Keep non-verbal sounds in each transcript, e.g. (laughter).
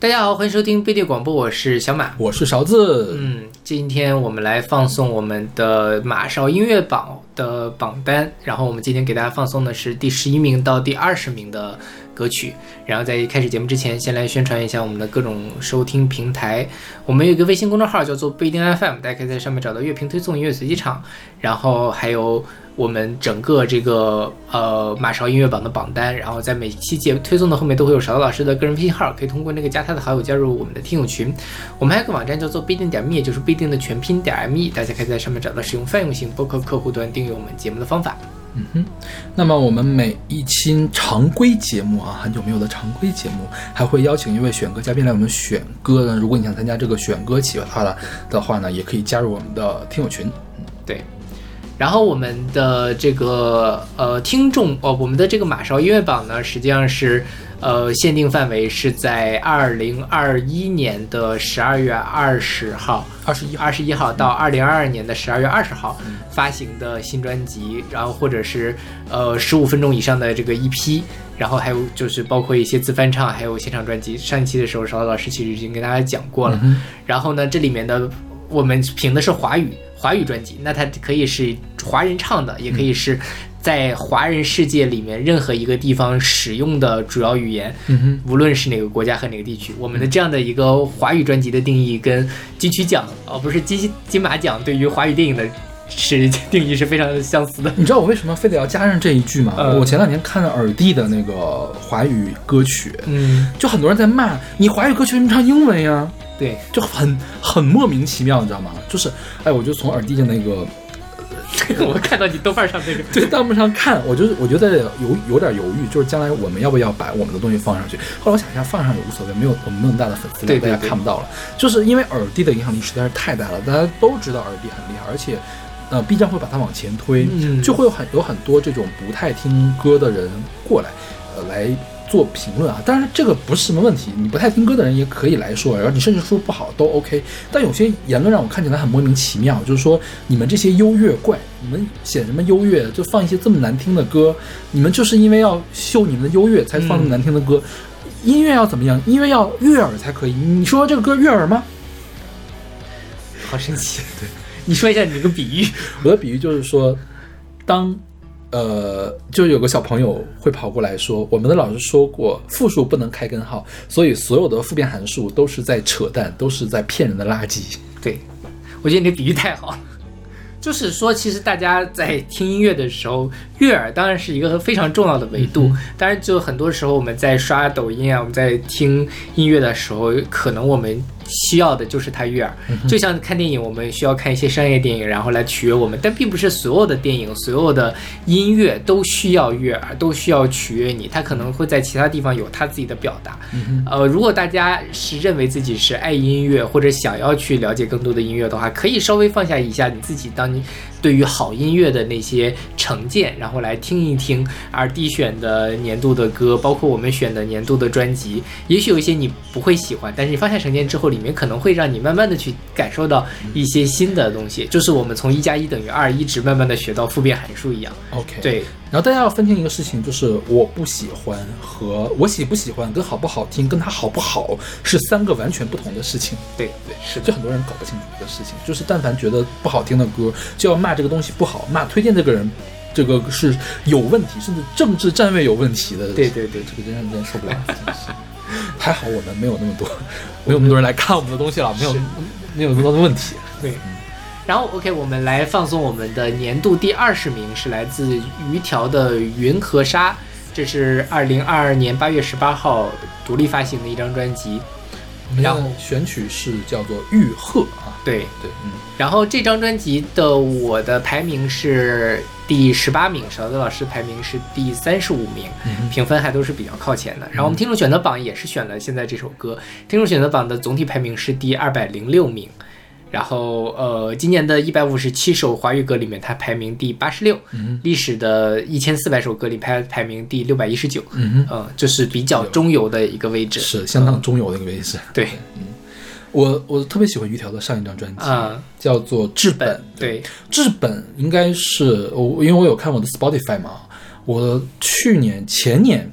大家好，欢迎收听贝蒂广播，我是小马。我是勺子。嗯，今天我们来放送我们的马勺音乐榜的榜单，然后我们今天给大家放送的是第十一名到第二十名的歌曲。然后在开始节目之前，先来宣传一下我们的各种收听平台。我们有一个微信公众号叫做不一定 FM，大家可以在上面找到乐评推送、音乐随机场，然后还有我们整个这个呃马勺音乐榜的榜单。然后在每期节推送的后面都会有勺子老师的个人微信号，可以通过那个加他的好友加入我们的听友群。我们还有个网站叫做不一定点 me，就是不一定的全拼点 me，大家可以在上面找到使用泛用型播客客户端订阅我们节目的方法。嗯哼，那么我们每一期常规节目啊，很久没有的常规节目，还会邀请一位选歌嘉宾来我们选歌呢。如果你想参加这个选歌企划的的话呢，也可以加入我们的听友群。对，然后我们的这个呃听众哦，我们的这个马勺音乐榜呢，实际上是呃限定范围是在二零二一年的十二月二十号。二十一号二十一号到二零二二年的十二月二十号发行的新专辑，然后或者是呃十五分钟以上的这个 EP，然后还有就是包括一些自翻唱，还有现场专辑。上一期的时候，勺子老师其实已经跟大家讲过了。然后呢，这里面的我们评的是华语华语专辑，那它可以是华人唱的，也可以是在华人世界里面任何一个地方使用的主要语言。嗯，无论是哪个国家和哪个地区，我们的这样的一个华语专辑的定义跟金曲奖哦，不是金金马奖对于华语电影的是定义是非常相似的。你知道我为什么非得要加上这一句吗？嗯我前两年看了耳帝的那个华语歌曲，嗯，就很多人在骂你华语歌曲为什么唱英文呀？对，就很很莫名其妙，你知道吗？就是，哎，我就从耳帝的那个 (laughs) 我看到你豆瓣上那个，对弹幕上看，我就我觉得有有点犹豫，就是将来我们要不要把我们的东西放上去。后来我想一下，放上也无所谓，没有我们那么大的粉丝量，大家看不到了。就是因为耳帝的影响力实在是太大了，大家都知道耳帝很厉害，而且呃 B 站会把它往前推，嗯就会有很有很多这种不太听歌的人过来，呃来。做评论啊，当然这个不是什么问题，你不太听歌的人也可以来说，然后你甚至说不好都 OK。但有些言论让我看起来很莫名其妙，就是说你们这些优越怪，你们显什么优越，就放一些这么难听的歌，你们就是因为要秀你们的优越才放那么难听的歌。音乐要怎么样？音乐要悦耳才可以。你说这个歌悦耳吗？好神奇。对，你说一下你这个比喻。我的比喻就是说，当呃，就有个小朋友会跑过来说，我们的老师说过，复数不能开根号，所以所有的复变函数都是在扯淡，都是在骗人的垃圾。对，我觉得你的比喻太好了。就是说，其实大家在听音乐的时候，悦耳当然是一个非常重要的维度。当然，就很多时候我们在刷抖音啊，我们在听音乐的时候，可能我们需要的就是它悦耳。就像看电影，我们需要看一些商业电影，然后来取悦我们，但并不是所有的电影、所有的音乐都需要悦耳，都需要取悦你。它可能会在其他地方有它自己的表达。呃，如果大家是认为自己是爱音乐，或者想要去了解更多的音乐的话，可以稍微放下一下你自己当你对于好音乐的那些成见，然后来听一听而 D 选的年度的歌，包括我们选的年度的专辑。也许有一些你不会喜欢，但是你放下成见之后，里面可能会让你慢慢的去感受到一些新的东西，就是我们从一加一等于二一直慢慢的学到复变函数一样。OK，。对，然后大家要分清一个事情，就是我不喜欢和我喜不喜欢跟好不好听跟它好不好是三个完全不同的事情。对，对，是就很多人搞不清楚这个事情，就是但凡觉得不好听的歌，就要骂这个东西不好，骂推荐这个人，这个是有问题，甚至政治站位有问题的。对对对这个真让人受不了，真是。还好我们没有那么多，没有那么多人来看我们的东西了，没有没有那么多的问题。对。然后，OK，我们来放送我们的年度第二十名，是来自鱼条的《云和沙》，这是二零二二年八月十八号独立发行的一张专辑。我们然后的选曲是叫做《玉鹤》啊，对，对，嗯，然后这张专辑的我的排名是第十八名，勺子老师排名是第三十五名，评分还都是比较靠前的。然后我们听众选择榜也是选了现在这首歌，听众选择榜的总体排名是第二百零六名。然后，呃，今年的一百五十七首华语歌里面，它排名第八十六，历史的一千四百首歌里排排名第六百一十九，嗯嗯，就是比较中游的一个位置。是相当中游的一个位置。对，我我特别喜欢于条的上一张专辑，啊。叫做《治本》。对，治本应该是我，因为我有看我的 Spotify 嘛，我去年前年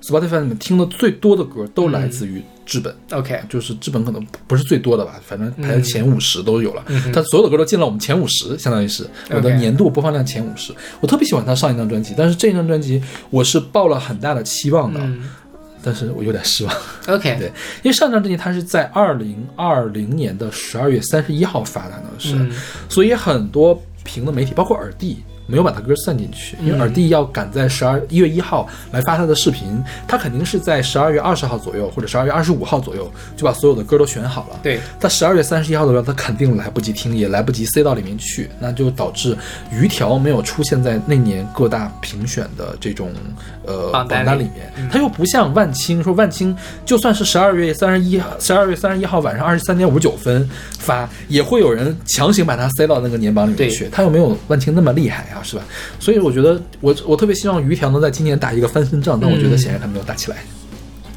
Spotify 里面听的最多的歌都来自于质本，OK，就是质本可能不是最多的吧，反正排在前五十都有了。嗯他所有的歌都进了我们前五十，相当于是我的年度播放量前五十。我特别喜欢他上一张专辑，但是这张专辑我是抱了很大的期望的，嗯但是我有点失望。，OK，(laughs) 对，因为上张专辑它是在二零二零年的十二月三十一号发的，呢是，嗯所以很多评的媒体，包括耳帝。没有把他歌算进去，因为嗯耳帝要赶在十二一月一号来发他的视频，他肯定是在十二月二十号左右或者十二月二十五号左右就把所有的歌都选好了。对，他十二月三十一号的时候，他肯定来不及听，也来不及塞到里面去，那就导致鱼条没有出现在那年各大评选的这种呃榜单里面。他又不像万青，说万青就算是十二月三十一十二月三十一号晚上二十三点五十九分发，也会有人强行把它塞到那个年榜里面去。他又没有万青那么厉害啊，是吧？所以我觉得我我特别希望于条能在今年打一个翻身仗，但我觉得显然他没有打起来。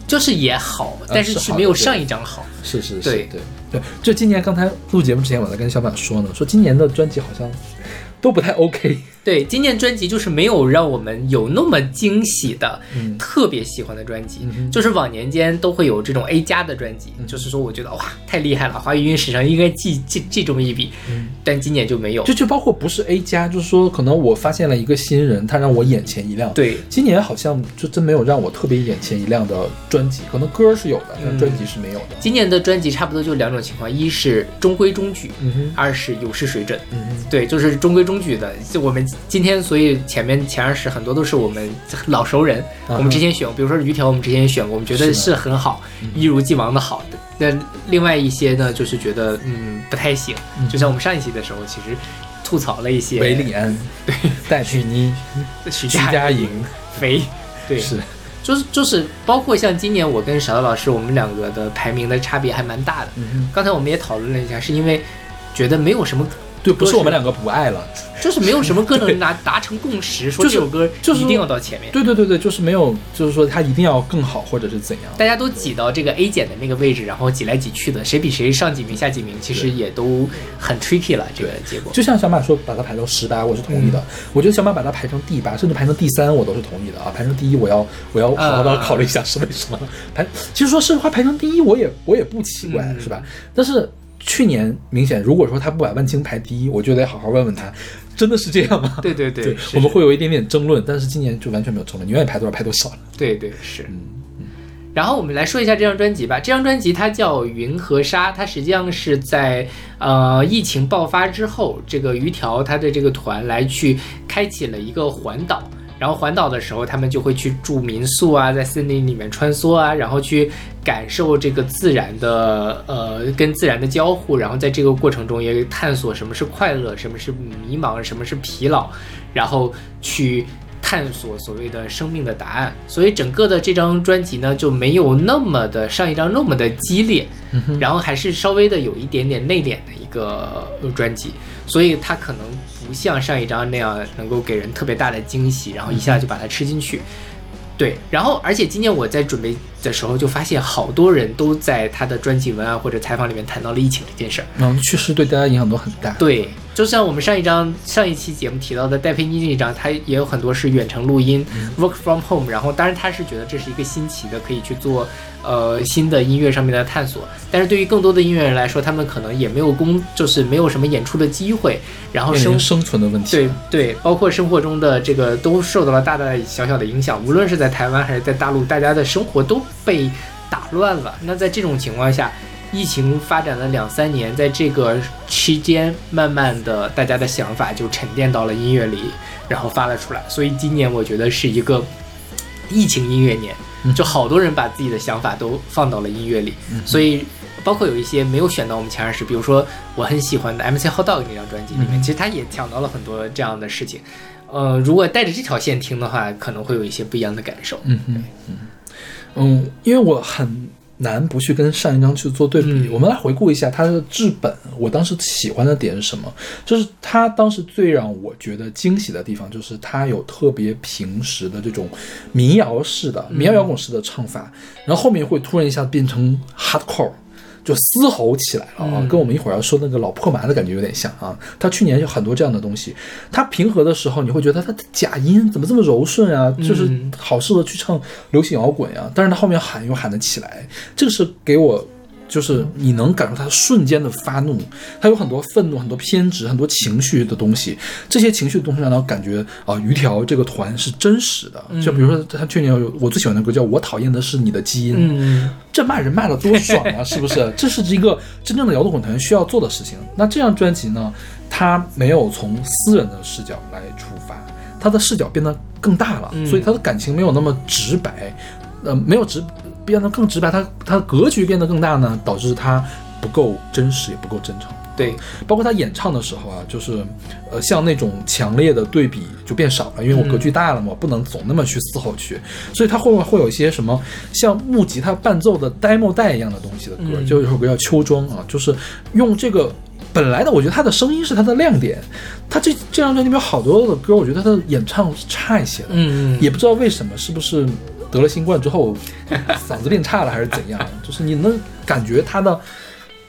就是也好，但是是没有上一张好。是是是，对对对，就今年刚才录节目之前，我在跟小马说呢，说今年的专辑好像都不太 OK。对，今年专辑就是没有让我们有那么惊喜的、嗯特别喜欢的专辑。嗯就是往年间都会有这种 A 加的专辑，就是说我觉得哇太厉害了，华语音乐史上应该记记记这么一笔，但今年就没有。就就包括不是 A 加，就是说可能我发现了一个新人，他让我眼前一亮。，对，今年好像就真没有让我特别眼前一亮的专辑，可能歌是有的，但嗯专辑是没有的。今年的专辑差不多就两种情况，一是中规中矩，嗯，二是有失水准。嗯，对，就是中规中矩的。就我们今天，所以前面前二十很多都是我们老熟人，嗯我们之前选，比如说鱼条，我们之前选过，我们觉得是很好，一如既往的好。的。那另外一些呢，就是觉得嗯不太行。嗯。就像我们上一期的时候，其实吐槽了一些韦礼安，对，戴佩妮，徐徐佳莹，肥，对，是，就是就是包括像今年我跟小刀老师，我们两个的排名的差别还蛮大的。刚才我们也讨论了一下，是因为觉得没有什么，对，不是我们两个不爱了，就是没有什么歌能拿达成共识，说这首歌就是一定要到前面。对对对对，就是没有，就是说它一定要更好，或者是怎样。大家都挤到这个 A 减的那个位置，然后挤来挤去的，谁比谁上几名下几名，其实也都很 tricky 了。这个结果，就像小马说把它排到十八，我是同意的。嗯我觉得小马把它排成第八，甚至排成第三，我都是同意的啊。排成第一，我要我要好好的考虑一下是为什么。排其实说实话，排成第一我也我也不奇怪，嗯是吧？但是去年明显，如果说他不把万青排第一，我就得好好问问他，真的是这样吗？对 (laughs) 对对，对，我们会有一点点争论，但是今年就完全没有争论，你愿意排多少排多少了。对对是。嗯然后我们来说一下这张专辑吧。这张专辑它叫《云和沙》，它实际上是在呃疫情爆发之后，这个鱼条它的这个团来去开启了一个环岛。然后环岛的时候，他们就会去住民宿啊，在森林里面穿梭啊，然后去感受这个自然的呃跟自然的交互，然后在这个过程中也探索什么是快乐，什么是迷茫，什么是疲劳，然后去探索所谓的生命的答案。所以整个的这张专辑呢，就没有那么的上一张那么的激烈，然后还是稍微的有一点点内敛的一个呃专辑，所以它可能不像上一张那样能够给人特别大的惊喜，然后一下就把它吃进去。对，然后而且今年我在准备的时候就发现，好多人都在他的专辑文案或者采访里面谈到了疫情这件事儿。嗯，确实对大家影响都很大。对，就像我们上一张上一期节目提到的戴佩妮这一张，他也有很多是远程录音、w o r k from home。然后，当然他是觉得这是一个新奇的，可以去做呃新的音乐上面的探索。但是对于更多的音乐人来说，他们可能也没有工，就是没有什么演出的机会，然后生生存的问题。对对，包括生活中的这个都受到了大大小小的影响，无论是在台湾还是在大陆，大家的生活都被打乱了。那在这种情况下，疫情发展了两三年，在这个期间，慢慢的大家的想法就沉淀到了音乐里，然后发了出来。所以今年我觉得是一个疫情音乐年，就好多人把自己的想法都放到了音乐里，所以。包括有一些没有选到我们前二十，比如说我很喜欢的 MC Hot Dog 那张专辑里面，其实他也讲到了很多这样的事情。呃，如果带着这条线听的话，可能会有一些不一样的感受。嗯嗯嗯嗯，因为我很难不去跟上一张去做对比。嗯我们来回顾一下它的治本，我当时喜欢的点是什么？就是它当时最让我觉得惊喜的地方，就是它有特别平实的这种民谣式的、民谣摇滚式的唱法，然后后面会突然一下变成 hardcore。就嘶吼起来了啊，嗯跟我们一会儿要说那个老破麻的感觉有点像啊。他去年有很多这样的东西，他平和的时候你会觉得他的假音怎么这么柔顺啊，就是嗯好适合去唱流行摇滚呀、但是他后面喊又喊得起来，这个是给我。就是你能感受他瞬间的发怒，他有很多愤怒、很多偏执、很多情绪的东西，这些情绪的东西让他感觉啊、鱼条这个团是真实的。就比如说他去年有我最喜欢的歌叫《我讨厌的是你的基因》，嗯这骂人骂的多爽啊，是不是？这是一个真正的摇滚团需要做的事情。那这张专辑呢，他没有从私人的视角来出发，他的视角变得更大了，嗯所以他的感情没有那么直白，呃，没有直变得更直白，它它的格局变得更大呢，导致它不够真实，也不够真诚。对，包括他演唱的时候啊，就是，呃，像那种强烈的对比就变少了，因为我格局大了嘛，不能总那么去嘶吼去，所以他后面会有一些什么像木吉他伴奏的 demo 带一样的东西的歌，嗯。就有一首歌叫《秋装》啊，就是用这个本来的，我觉得他的声音是他的亮点，他这这张专辑里面有好多的歌，我觉得他的演唱是差一些的，嗯。也不知道为什么，是不是得了新冠之后 (laughs) 嗓子变差了，还是怎样？(laughs) 就是你能感觉他的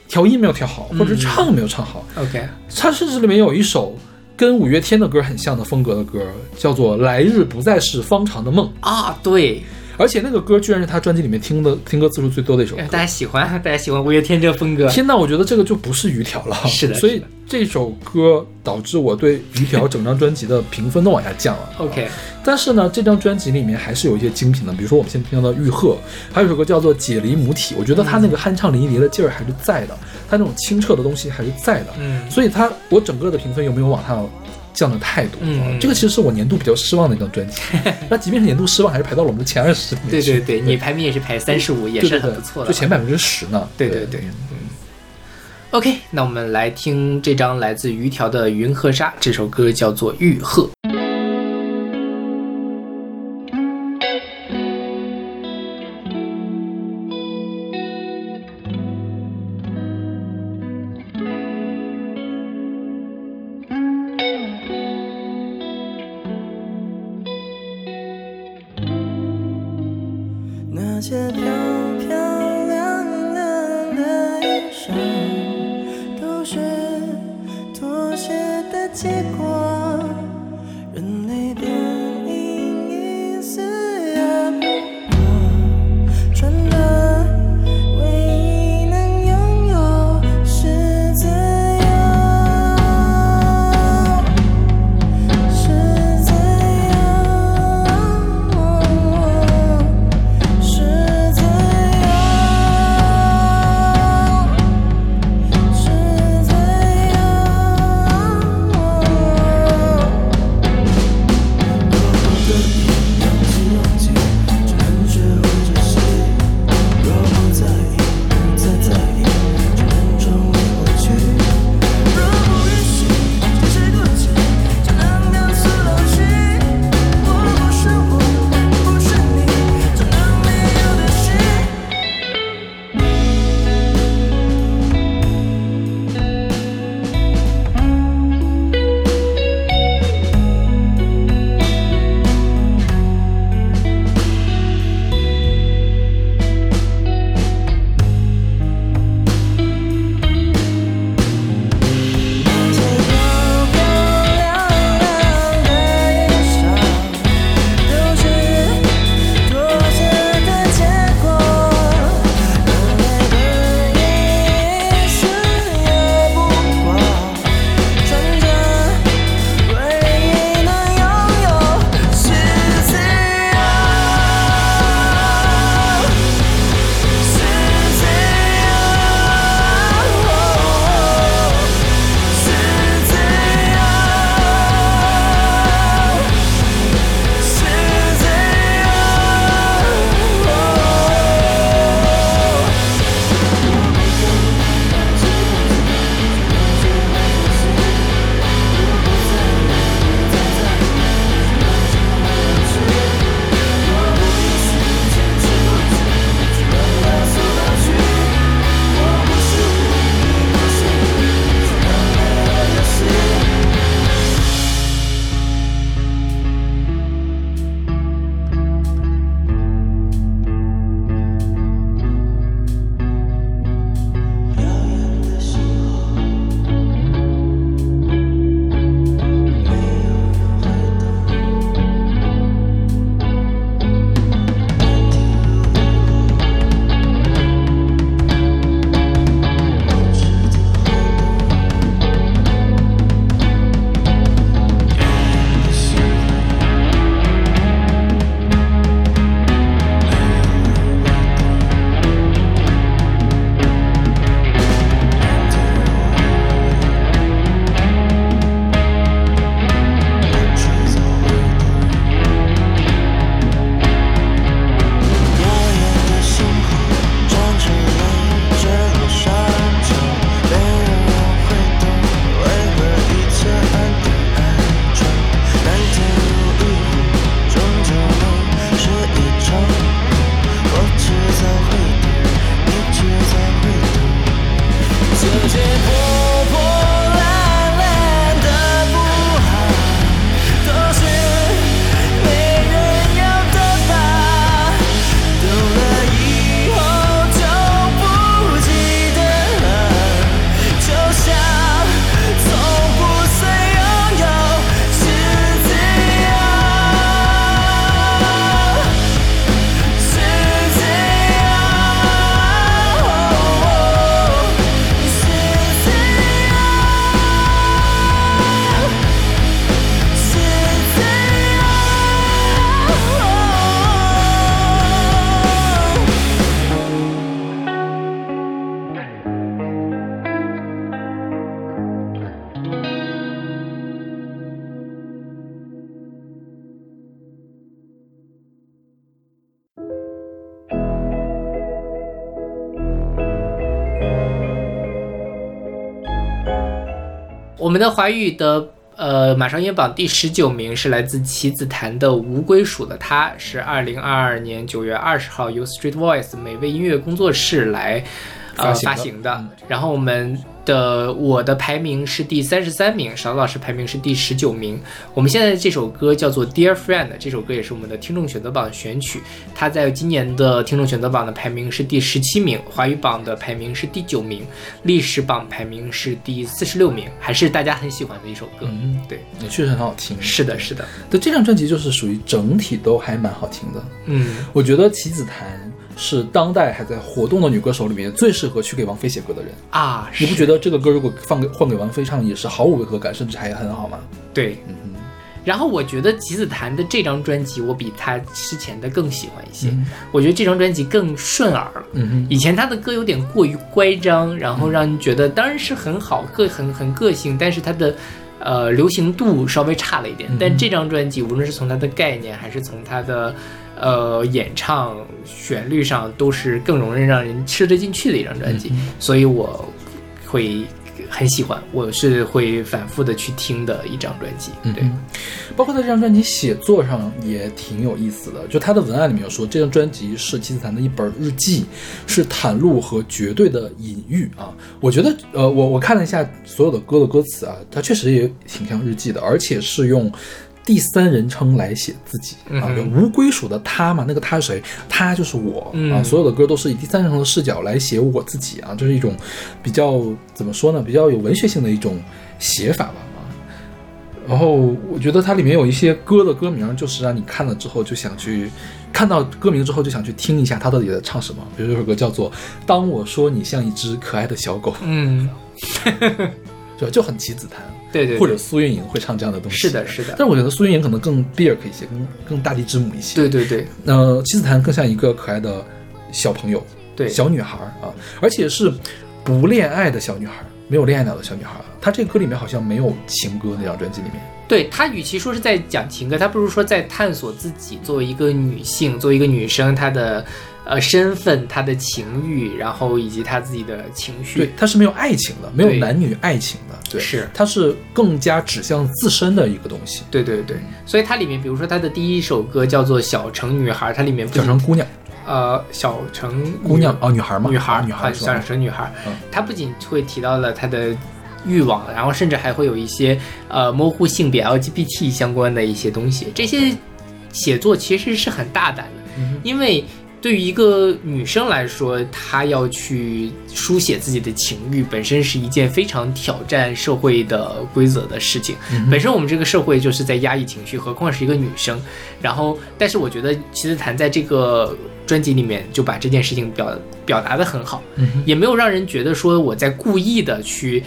调音没有调好，或者是唱没有唱好。，OK，他甚至里面有一首跟五月天的歌很像的风格的歌，叫做《来日不再是方长的梦》，啊，对，而且那个歌居然是他专辑里面听的听歌次数最多的一首歌。大家喜欢，(laughs) 大家喜欢五月天这个风格，天呐，我觉得这个就不是鱼条了。是的所以这首歌导致我对鱼条整张专辑的评分都往下降了。OK，但是呢，这张专辑里面还是有一些精品的，比如说我们现在听到的《玉鹤》，还有一首歌叫做《解离母体》，我觉得他那个酣畅淋漓的劲儿还是在的，他那种清澈的东西还是在的。嗯所以他我整个的评分有没有往上降的太多？嗯啊这个其实是我年度比较失望的一张专辑。(laughs) 那即便是年度失望，还是排到了我们的前二十里面。对对对，你排名也是排三十五，也是很不错的，就前百分之十呢。对对对，嗯。OK，那我们来听这张来自于条的《云和沙》，这首歌叫做《玉鹤》。华语的呃马上音乐榜第十九名是来自棋子弹的《无归属的他》，是二零二二年九月二十号由 Street Voice 美味音乐工作室来呃发行的。然后我们的我的排名是第三十三名，勺子老师排名是第十九名。我们现在的这首歌叫做《Dear Friend》，这首歌也是我们的听众选择榜选曲，它在今年的听众选择榜的排名是第十七名，华语榜的排名是第九名，历史榜排名是第四十六名，还是大家很喜欢的一首歌。嗯，对，也确实很好听。是的，是的，但这张专辑就是属于整体都还蛮好听的。嗯，我觉得棋子弹是当代还在活动的女歌手里面最适合去给王菲写歌的人。啊，你不觉得这个歌如果放给换给王菲唱也是毫无违和感，甚至还很好吗？对？嗯哼，然后我觉得吉子弹的这张专辑，我比他之前的更喜欢一些。嗯我觉得这张专辑更顺耳了。嗯哼，以前他的歌有点过于乖张，然后让人觉得当然是很好，个很很个性，但是他的呃流行度稍微差了一点。嗯但这张专辑无论是从它的概念，还是从它的呃演唱旋律上，都是更容易让人吃得进去的一张专辑，嗯所以我会很喜欢，我是会反复的去听的一张专辑。对，包括在这张专辑写作上也挺有意思的，就他的文案里面有说，这张专辑是金字塔的一本日记，是袒露和绝对的隐喻啊。我觉得，呃，我我看了一下所有的歌的歌词啊，它确实也挺像日记的，而且是用。第三人称来写自己啊，无归属的他嘛，那个他是谁？他就是我、啊。嗯所有的歌都是以第三人称的视角来写我自己啊，这是一种比较怎么说呢？比较有文学性的一种写法吧啊。然后我觉得它里面有一些歌的歌名，就是让你看了之后就想去看到歌名之后就想去听一下它到底在唱什么。比如这首歌叫做《当我说你像一只可爱的小狗》，嗯，(laughs) 对吧？就很棋子弹，对对，或者苏运莹会唱这样的东西。是的，是的，但我觉得苏运莹可能更 Beer 一些，更更大地之母一些。对对对那棋子弹更像一个可爱的小朋友，对，小女孩儿啊，而且是不恋爱的小女孩儿，没有恋爱脑的小女孩儿。她这个歌里面好像没有情歌，那张专辑里面。对她，与其说是在讲情歌，她不如说在探索自己作为一个女性，作为一个女生，她的呃身份、他的情欲，然后以及他自己的情绪。对，他是没有爱情的，没有男女爱情的，对，是他是更加指向自身的一个东西。对对对，所以它里面，比如说他的第一首歌叫做《小城女孩》，它里面小城姑娘，呃小城姑娘哦，女孩吗，女孩女孩啊小？城女孩嗯，她不仅会提到了她的欲望，然后甚至还会有一些呃模糊性别 LGBT 相关的一些东西。这些写作其实是很大胆的，嗯因为对于一个女生来说，她要去书写自己的情欲，本身是一件非常挑战社会的规则的事情。嗯本身我们这个社会就是在压抑情绪，何况是一个女生。然后，但是我觉得齐子弹在这个专辑里面就把这件事情表表达的很好，嗯也没有让人觉得说我在故意的去，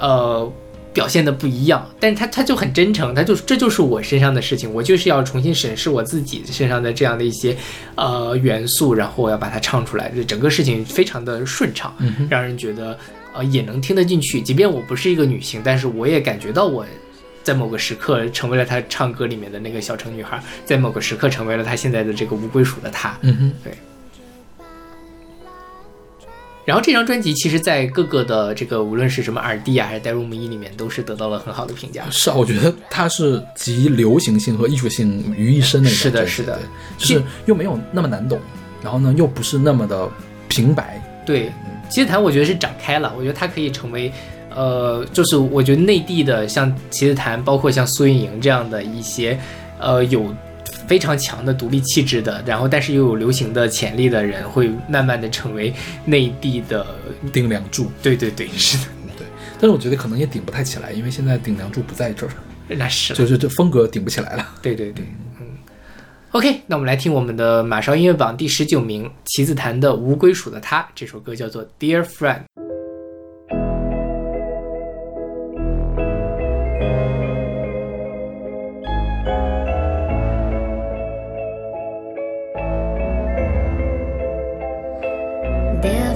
呃。表现的不一样，但是他他就很真诚，他就这就是我身上的事情，我就是要重新审视我自己身上的这样的一些呃元素，然后我要把它唱出来，这整个事情非常的顺畅，让人觉得呃也能听得进去。即便我不是一个女性，但是我也感觉到我在某个时刻成为了她唱歌里面的那个小城女孩，在某个时刻成为了她现在的这个无归属的她。嗯哼，然后这张专辑其实，在各个的这个无论是什么耳帝啊，还是带入 m 一里面，都是得到了很好的评价。是啊，我觉得它是集流行性和艺术性于一身的一张是的是的。对就是又没有那么难懂，然后呢又不是那么的平白，对，其实谈我觉得是展开了，我觉得它可以成为，呃，就是我觉得内地的像棋子弹，包括像苏运莹这样的一些，呃，有非常强的独立气质的，然后但是又有流行的潜力的人，会慢慢的成为内地的，顶梁柱。对对对，是的，对，但是我觉得可能也顶不太起来，因为现在顶梁柱不在这儿，(laughs) 那是就是这风格顶不起来了。对对对，嗯。OK，那我们来听我们的马上音乐榜第十九名棋子弹的《无归属的他》，这首歌叫做《Dear Friend》。there.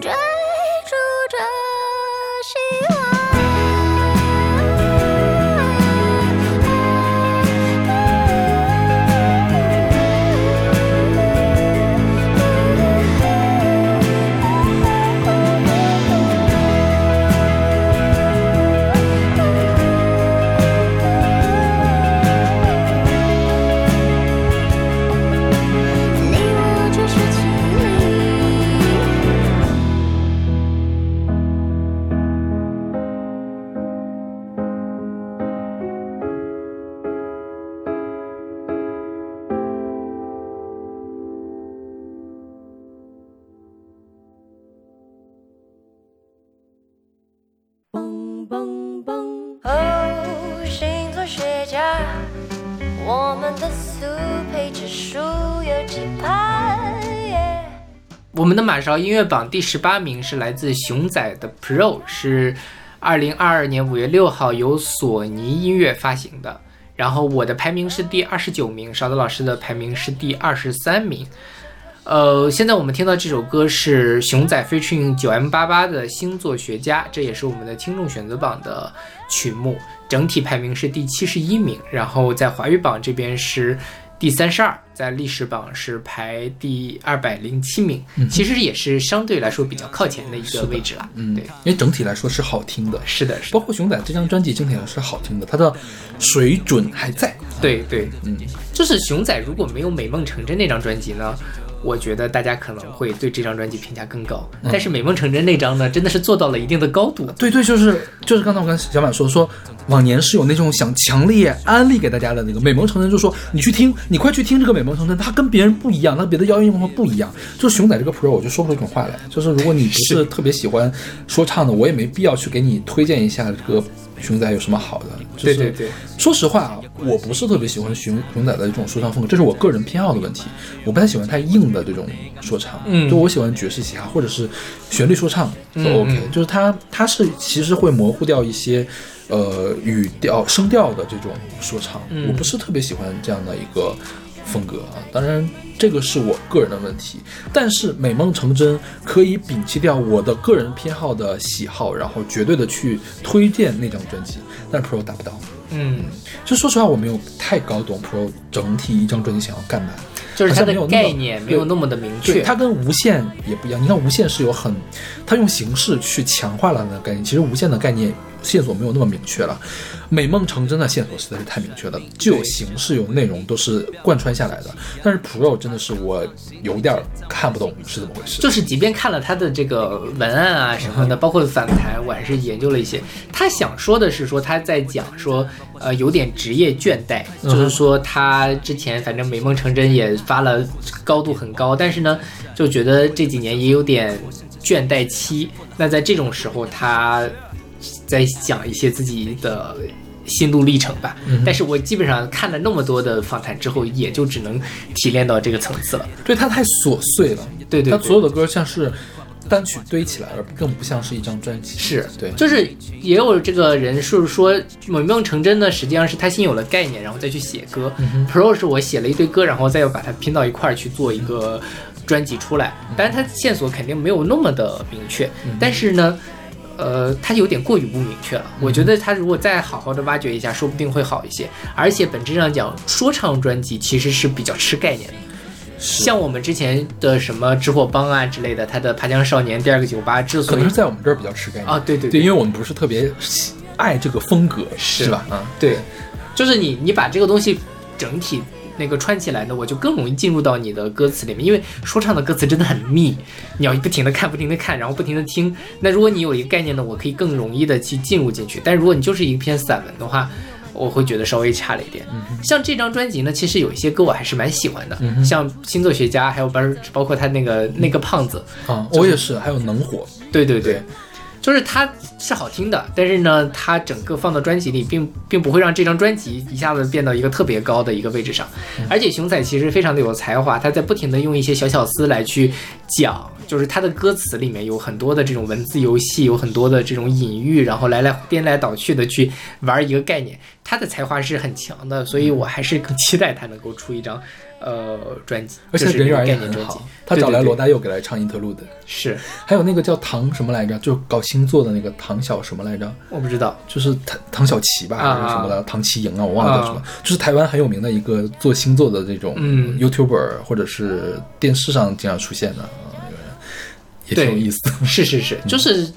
真马勺音乐榜第十八名是来自熊仔的 Pro，是二零二二年五月六号由索尼音乐发行的。然后我的排名是第二十九名，勺子老师的排名是第二十三名。呃，现在我们听到这首歌是熊仔 featuring 九 M 八八的星座学家，这也是我们的听众选择榜的曲目，整体排名是第七十一名。然后在华语榜这边是第三十二，在历史榜是排第二百零七名，其实也是相对来说比较靠前的一个位置了。嗯，对，因为整体来说是好听的，是的，是的，包括熊仔这张专辑整体来说是好听的，它的水准还在。对对，嗯，就是熊仔如果没有《美梦成真》那张专辑呢？我觉得大家可能会对这张专辑评价更高，但是《美梦成真》那张呢，真的是做到了一定的高度。对对，就是就是刚才我跟小满说说，往年是有那种想强烈安利给大家的那个《美梦成真》，就说你去听，你快去听这个《美梦成真》，它跟别人不一样，它跟别的摇滚乐不一样。就是熊仔这个 Pro，我就说不出这种话来。就是如果你不是特别喜欢说唱的，我也没必要去给你推荐一下这个熊仔有什么好的。就是、对对对，说实话啊，我不是特别喜欢熊熊仔的这种说唱风格，这是我个人偏好的问题。我不太喜欢太硬的这种说唱，嗯就我喜欢爵士嘻哈或者是旋律说唱都嗯 OK，、嗯就是它它是其实会模糊掉一些呃语调声调的这种说唱，嗯我不是特别喜欢这样的一个风格啊。当然，这个是我个人的问题，但是美梦成真可以摒弃掉我的个人偏好的喜好，然后绝对的去推荐那张专辑，但是 Pro 达不到。嗯，就说实话，我没有太搞懂 Pro 整体一张专辑想要干嘛。就是它的概念没有那么的明，确。它跟无限也不一样。你看无限是有很，它用形式去强化了那个概念。其实无限的概念线索没有那么明确了。美梦成真的线索实在是太明确了，就有形式有内容都是贯穿下来的。但是 Pro 真的是我有点儿看不懂是怎么回事。就是即便看了他的这个文案啊什么的，包括访谈，我还是研究了一些。他想说的是说他在讲说，呃，有点职业倦怠，嗯就是说他之前反正美梦成真也发了高度很高，但是呢，就觉得这几年也有点倦怠期。那在这种时候，他在讲一些自己的。心路历程吧，嗯但是我基本上看了那么多的访谈之后，也就只能提炼到这个层次了。对它太琐碎了，对对对它所有的歌像是单曲堆起来，而更不像是一张专辑。是对，就是也有这个人是说美梦成真呢，实际上是他先有了概念，然后再去写歌。Pro 是我写了一堆歌，然后再要把它拼到一块儿去做一个专辑出来。当然，它线索肯定没有那么的明确，但是呢。呃，它有点过于不明确了。我觉得他如果再好好的挖掘一下，说不定会好一些。而且本质上讲，说唱专辑其实是比较吃概念的。像我们之前的什么直火帮啊之类的，他的爬墙少年、第二个酒吧之所以可能是在我们这儿比较吃概念啊，对对对，因为我们不是特别喜爱这个风格，是是吧？啊，对，就是你你把这个东西整体那个串起来呢，我就更容易进入到你的歌词里面，因为说唱的歌词真的很密，你要不停的看，不停的看，然后不停的听。那如果你有一个概念呢，我可以更容易的去进入进去。但如果你就是一篇散文的话，我会觉得稍微差了一点。像这张专辑呢，其实有一些歌我还是蛮喜欢的，像星座学家，还有包包括他那个那个胖子，啊，我也是，还有能火，对对对，就是它是好听的，但是呢，它整个放到专辑里并并不会让这张专辑一下子变到一个特别高的一个位置上。而且熊仔其实非常的有才华，他在不停的用一些小巧思来去讲，就是他的歌词里面有很多的这种文字游戏，有很多的这种隐喻，然后来来颠来倒去的去玩一个概念。他的才华是很强的，所以我还是更期待他能够出一张。呃专辑，而且人缘也很好。，他找来罗大佑给来唱 interlude，是。还有那个叫唐什么来着，就搞星座的那个唐小什么来着，我不知道，就是唐唐小琪吧，啊还是什么的，唐琪莹啊，我忘了叫什么，就是台湾很有名的一个做星座的这种嗯。YouTuber，或者是电视上经常出现的，啊也挺有意思的。是是是，就是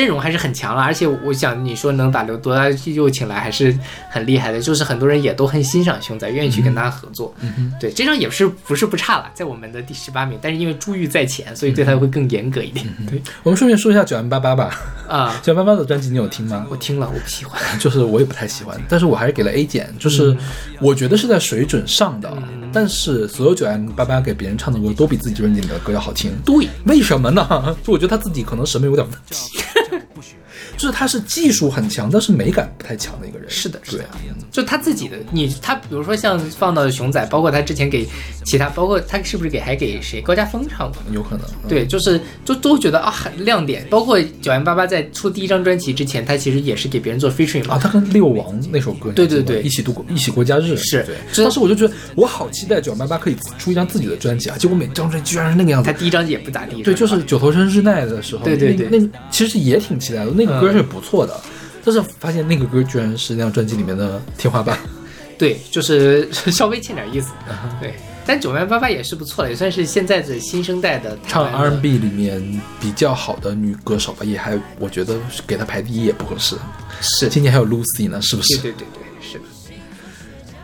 阵容还是很强了，而且我想你说能把刘多大又请来还是很厉害的，就是很多人也都很欣赏熊仔，愿意去跟他合作。嗯对，这张也是不是不差了，在我们的第十八名，但是因为朱玉在前，所以对他会更严格一点。对我们顺便说一下九 M 八八吧，啊，九 M 八八的专辑你有听吗？我听了，我不喜欢。(laughs) 就是我也不太喜欢，但是我还是给了 A 减，就是我觉得是在水准上的，但是所有九 M 八八给别人唱的歌都比自己专辑里的歌要好听。对，为什么呢？(laughs) 就我觉得他自己可能审美有点问题，(laughs) 不许。就是他是技术很强，但是美感不太强的一个人。是的是的就他自己的，你他比如说像放到熊仔，包括他之前给其他，包括他是不是给还给谁高家峰唱过？有可能。嗯，对，就是就都觉得啊很亮点，包括九 M 八八在出第一张专辑之前，他其实也是给别人做 featuring 嘛。啊，他跟六王那首歌，对对对一起度过一起过假日，是对。这当时我就觉得我好期待九八八可以出一张自己的专辑啊，结果每张专辑居然是那个样子他。第一张也不咋地，对，就是九头身日奈的时候，对对对那那其实也挺期待的，那个歌是不错的，但是发现那个歌居然是那张专辑里面的天花板。(laughs) 对，就是 (laughs) 稍微欠点意思。嗯对，但九万八八也是不错的，也算是现在的新生代的台唱 R&B 里面比较好的女歌手吧，也还我觉得给她排第一也不合适。是今年还有 Lucy 呢，是不是？对对对对，是的。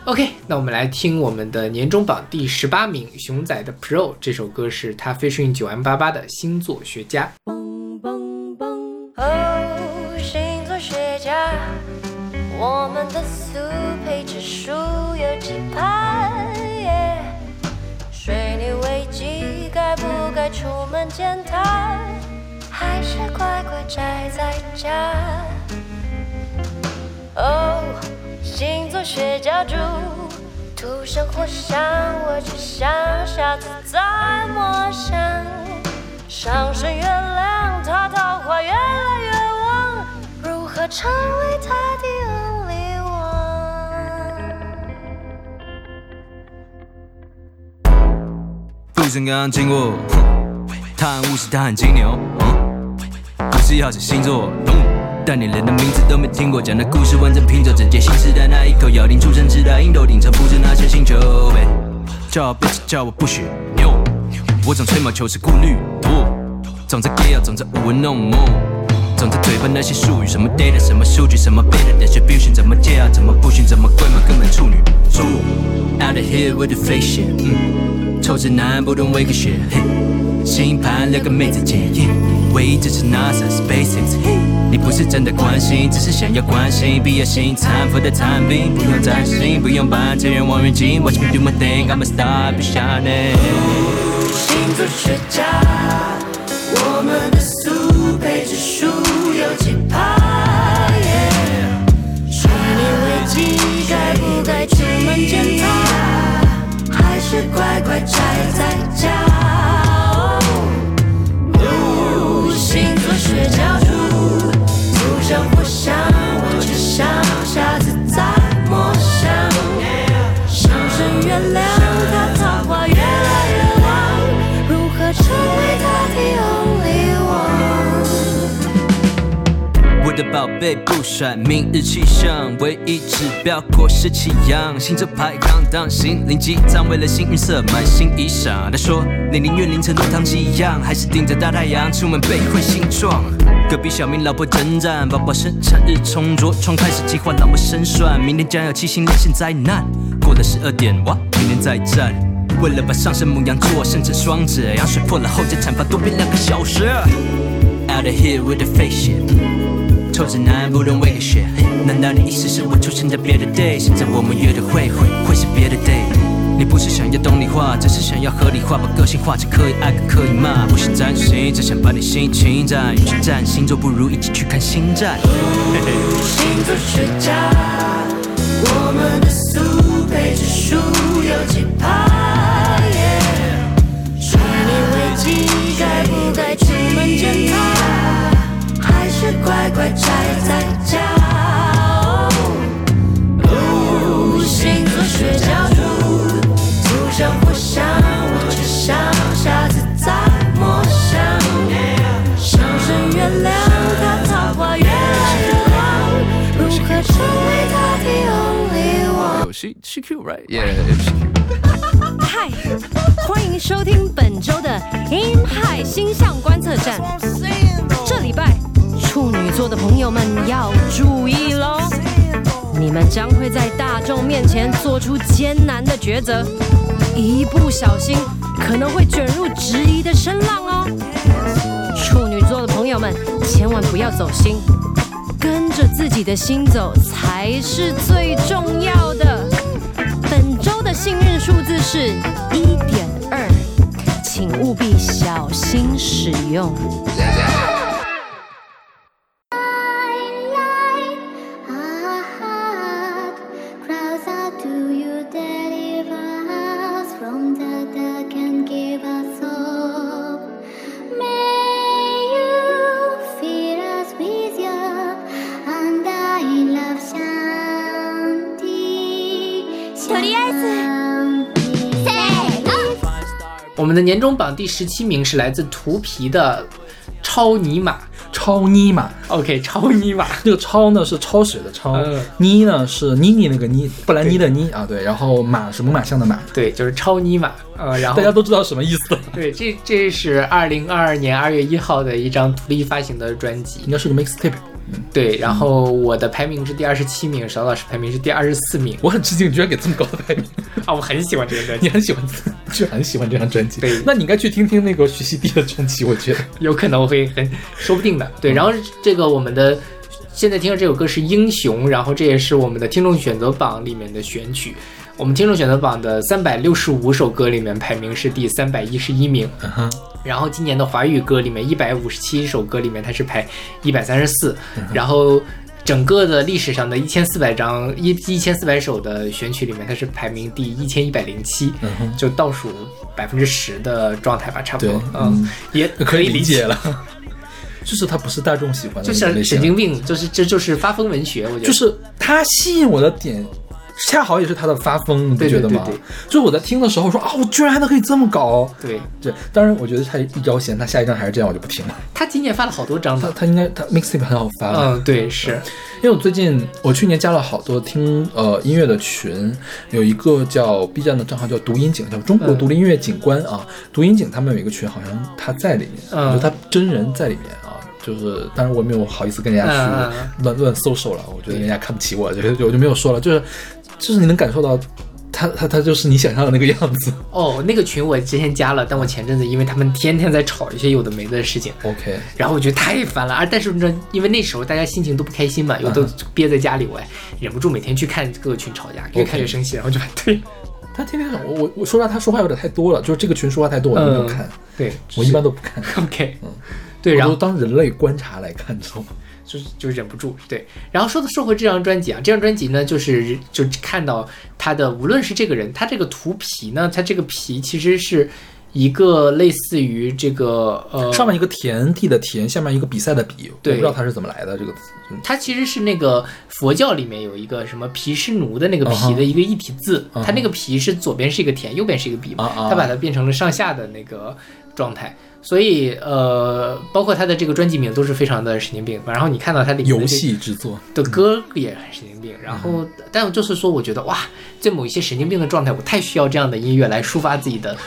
OK，那我们来听我们的年终榜第十八名熊仔的 Pro 这首歌是他 featuring 九万八八的星座学家。蹦蹦蹦，哦，星座学家，我们的速配指数有几排？耶水逆危机，该不该出门见他？还是乖乖宅在家？哦，星座学家猪，土生火象，我只想下次再默想。上升月亮，他桃花越来越旺，如何成为他的 only one？路上刚刚经过，他很务实，他很金牛，不是要写星座，但你连的名字都没听过，讲的故事完整拼凑，整届新时代那一口咬定出生之的印度顶着不知那些星球，叫我 bitch，叫我不许牛，我总吹毛求疵顾虑，哦，总在 gay 总在舞文弄梦。总在嘴巴那些术语，什么 data，什么数据，什么 beta distribution，怎么借啊，怎么不行，怎么贵嘛，根本处女座。Out of here with the fake shit，嗯，臭直男不懂 wake shit，嘿，星盘聊个妹子姐，耶，唯一支持 NASA SpaceX，嘿，你不是真的关心，只是想要关心，毕业型残服的残兵，不用担心，不用办这愿望远镜，Watch me do my thing，I'm a star，不想你。星座学家，我们的速配指数有几排？水逆危机，该不该出门见他？还是乖乖宅在家？哦，星座学家猪，土象火象，我只想下次再的宝贝不甩，明日气象唯一指标果实气扬，星座排行当心灵鸡汤，为了幸运色买新衣裳。他说你宁愿凌晨弄堂鸡一样，还是顶着大太阳出门被会心撞？隔壁小明老婆征战，宝宝生产日冲着床开始计划，老婆生算，明天将要七星连线灾难。过了十二点，哇，明天再战。为了把上升母羊座生成双子，羊水破了后再产发多变两个小时。Out of here with the fake shit。臭直男不懂 wake shit，难道你意思是我出现在别的 day？现在我们约的会会会是别的 day？你不是想要动力化，只是想要合理化，把个性化成可以爱可可以骂。不想占星，只想把你心侵占。与其占星座，不如一起去看星战。星座学家，我们的速配指数有几排？乖乖宅在家。哦，星座学家，我只想下次再摸。月亮，如何成为的 only one？she she cute right？yeah,。嗨，欢迎收听本周的 In High 星象观测站。这礼拜处女座的朋友们要注意喽，你们将会在大众面前做出艰难的抉择，一不小心可能会卷入质疑的声浪哦。处女座的朋友们千万不要走心，跟着自己的心走才是最重要的。本周的幸运数字是一点二，请务必小心使用。的年终榜第十七名是来自图皮的超尼玛。超妮玛，OK，超尼玛。这个超呢是超水的超，嗯妮呢是妮妮那个妮，布兰妮的妮啊，对，然后马是猛犸象的马，对，就是超尼玛。呃，然后大家都知道什么意思了，对，这这是二零二二年二月一号的一张独立发行的专辑应。该是个 mixtape。对，然后我的排名是第二十七名，邵老师排名是第二十四名。我很吃惊，你居然给这么高的排名，(laughs) 啊，我很喜欢这张专你辑，很喜欢，居然很喜欢这张专辑。(laughs) 对那你应该去听听那个徐熙娣的专辑，我觉得。有可能会很，说不定的。对，然后这个我们的现在听的这首歌是《英雄》，然后这也是我们的听众选择榜里面的选曲。我们听众选择榜的三百六十五首歌里面排名是第三百一十一名，嗯哼，然后今年的华语歌里面一百五十七首歌里面它是排一百三十四，然后整个的历史上的一千四百张一一千四百首的选曲里面它是排名第一千一百零七，就倒数百分之十的状态吧，差不多，嗯嗯，也可以理理解了。就是它不是大众喜欢的就是神经病，就是这就是发疯文学，我觉得。就是它吸引我的点，恰好也是他的发疯，你不觉得吗？对对对就是我在听的时候说啊，我居然还能可以这么搞。对对，当然我觉得他一招鲜，他下一张还是这样，我就不听了。他今年发了好多张的，他他应该他 mixtape 很好发，嗯，对，是，因为我最近我去年加了好多听呃音乐的群，有一个叫 B 站的账号叫读音景，叫中国嗯独立音乐景观啊。读音景他们有一个群，好像他在里面，嗯就他真人在里面啊。就是，当然我也没有好意思跟人家嗯去乱乱搜手了，我觉得人家看不起我，就我就没有说了。就是，就是你能感受到他他他就是你想象的那个样子。哦，那个群我之前加了，但我前阵子因为他们天天在吵一些有的没的事情，OK，然后我觉得太烦了。啊但是呢，因为那时候大家心情都不开心嘛，有的嗯憋在家里，我还忍不住每天去看各个群吵架，越看越生气，然后就对他天天我我我说实话，他说话有点太多了，就是这个群说话太多，我就没有嗯看，对，我一般都不看。(laughs) OK，嗯对，然后当人类观察来看，知道吗？就就忍不住对。然后说说回这张专辑啊，这张专辑呢，就是就看到他的，无论是这个人，他这个图皮呢，他这个皮其实是一个类似于这个呃，上面一个田地的田，下面一个比赛的比，我不知道它是怎么来的这个词。嗯它其实是那个佛教里面有一个什么毗湿奴的那个嗯哼毗的一个一体字，它那个毗是左边是一个田，右边是一个比嘛它把它变成了上下的那个状态。所以，呃，包括他的这个专辑名都是非常的神经病。然后你看到它里面的游戏制作，的歌也很神经病。然后，但就是说，我觉得哇，在某一些神经病的状态，我太需要这样的音乐来抒发自己的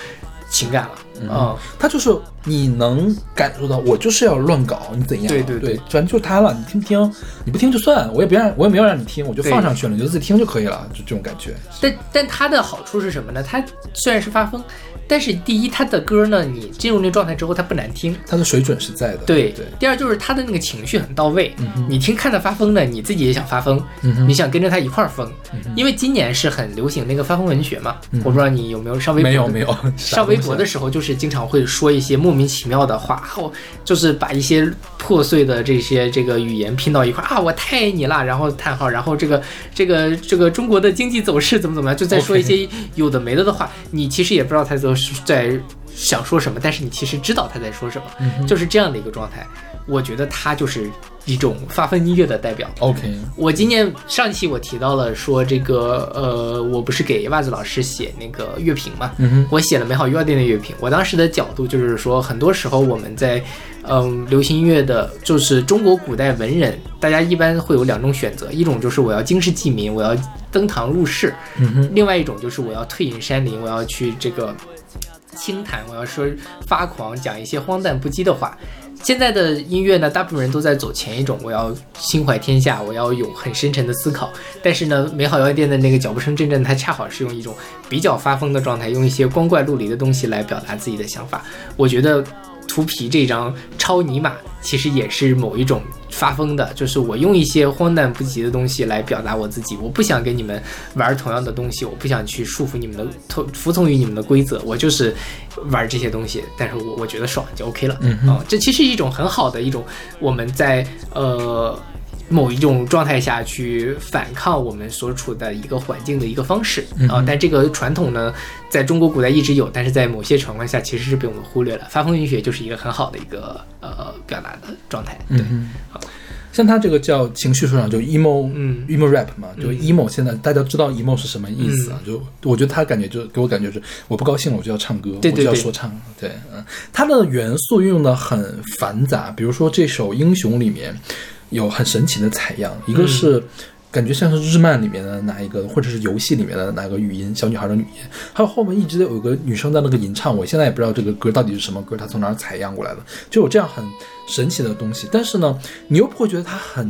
情感了。嗯，他就是你能感受到，我就是要乱搞，你怎样？对对对对反正就是他了，你听不听？你不听就算，我也不让，我也没有让你听，我就放上去了，你就自己听就可以了，就这种感觉。但但他的好处是什么呢？他虽然是发疯，但是第一，他的歌呢，你进入那状态之后，它不难听。他的水准是在的。对对，第二就是他的那个情绪很到位，嗯你听看他发疯呢，你自己也想发疯，嗯你想跟着他一块儿疯，因为今年是很流行那个发疯文学嘛，我不知道你有没有上微博没有没有 (laughs) 上微博的时候就是经常会说一些莫名其妙的话，后就是把一些破碎的这些这个语言拼到一块儿啊，我太爱你了，然后叹号，然后这个这个这个中国的经济走势怎么怎么样，就在说一些有的没的的话，你其实也不知道他都是在想说什么，但是你其实知道他在说什么，嗯就是这样的一个状态。我觉得他就是一种发疯音乐的代表。OK，我今年上一期我提到了说这个呃，我不是给袜子老师写那个乐评嘛，嗯，我写了美好药店的乐评。我当时的角度就是说，很多时候我们在嗯流行音乐的，就是中国古代文人，大家一般会有两种选择，一种就是我要经世济民，我要登堂入室；嗯，另外一种就是我要退隐山林，我要去这个轻谈，我要说发狂，讲一些荒诞不羁的话。现在的音乐呢，大部分人都在走前一种，我要心怀天下，我要有很深沉的思考。但是呢，美好药店的那个脚步声阵阵，它恰好是用一种比较发疯的状态，用一些光怪陆离的东西来表达自己的想法。我觉得图皮这张超尼玛其实也是某一种发疯的，就是我用一些荒诞不羁的东西来表达我自己，我不想跟你们玩同样的东西，我不想去束缚你们的服服从于你们的规则，我就是玩这些东西，但是我我觉得爽就 OK 了，嗯这其实是一种很好的一种我们在呃。某一种状态下去反抗我们所处的一个环境的一个方式嗯啊，但这个传统呢，在中国古代一直有，但是在某些情况下其实是被我们忽略了。发疯音学就是一个很好的一个呃表达的状态，对，像他这个叫情绪说唱，就 emo，嗯 emo rap 嘛，就嗯 emo。现在大家知道 emo 是什么意思啊？就我觉得他感觉就给我感觉是，我不高兴了我就要唱歌，对对对我就要说唱。对，嗯，他的元素运用的很繁杂，比如说这首《英雄》里面有很神奇的采样，一个是。感觉像是日漫里面的哪一个，或者是游戏里面的哪个语音，小女孩的语音，还有后面一直有一个女生在那个吟唱，我现在也不知道这个歌到底是什么歌，她从哪儿采样过来的，就有这样很神奇的东西。但是呢，你又不会觉得它很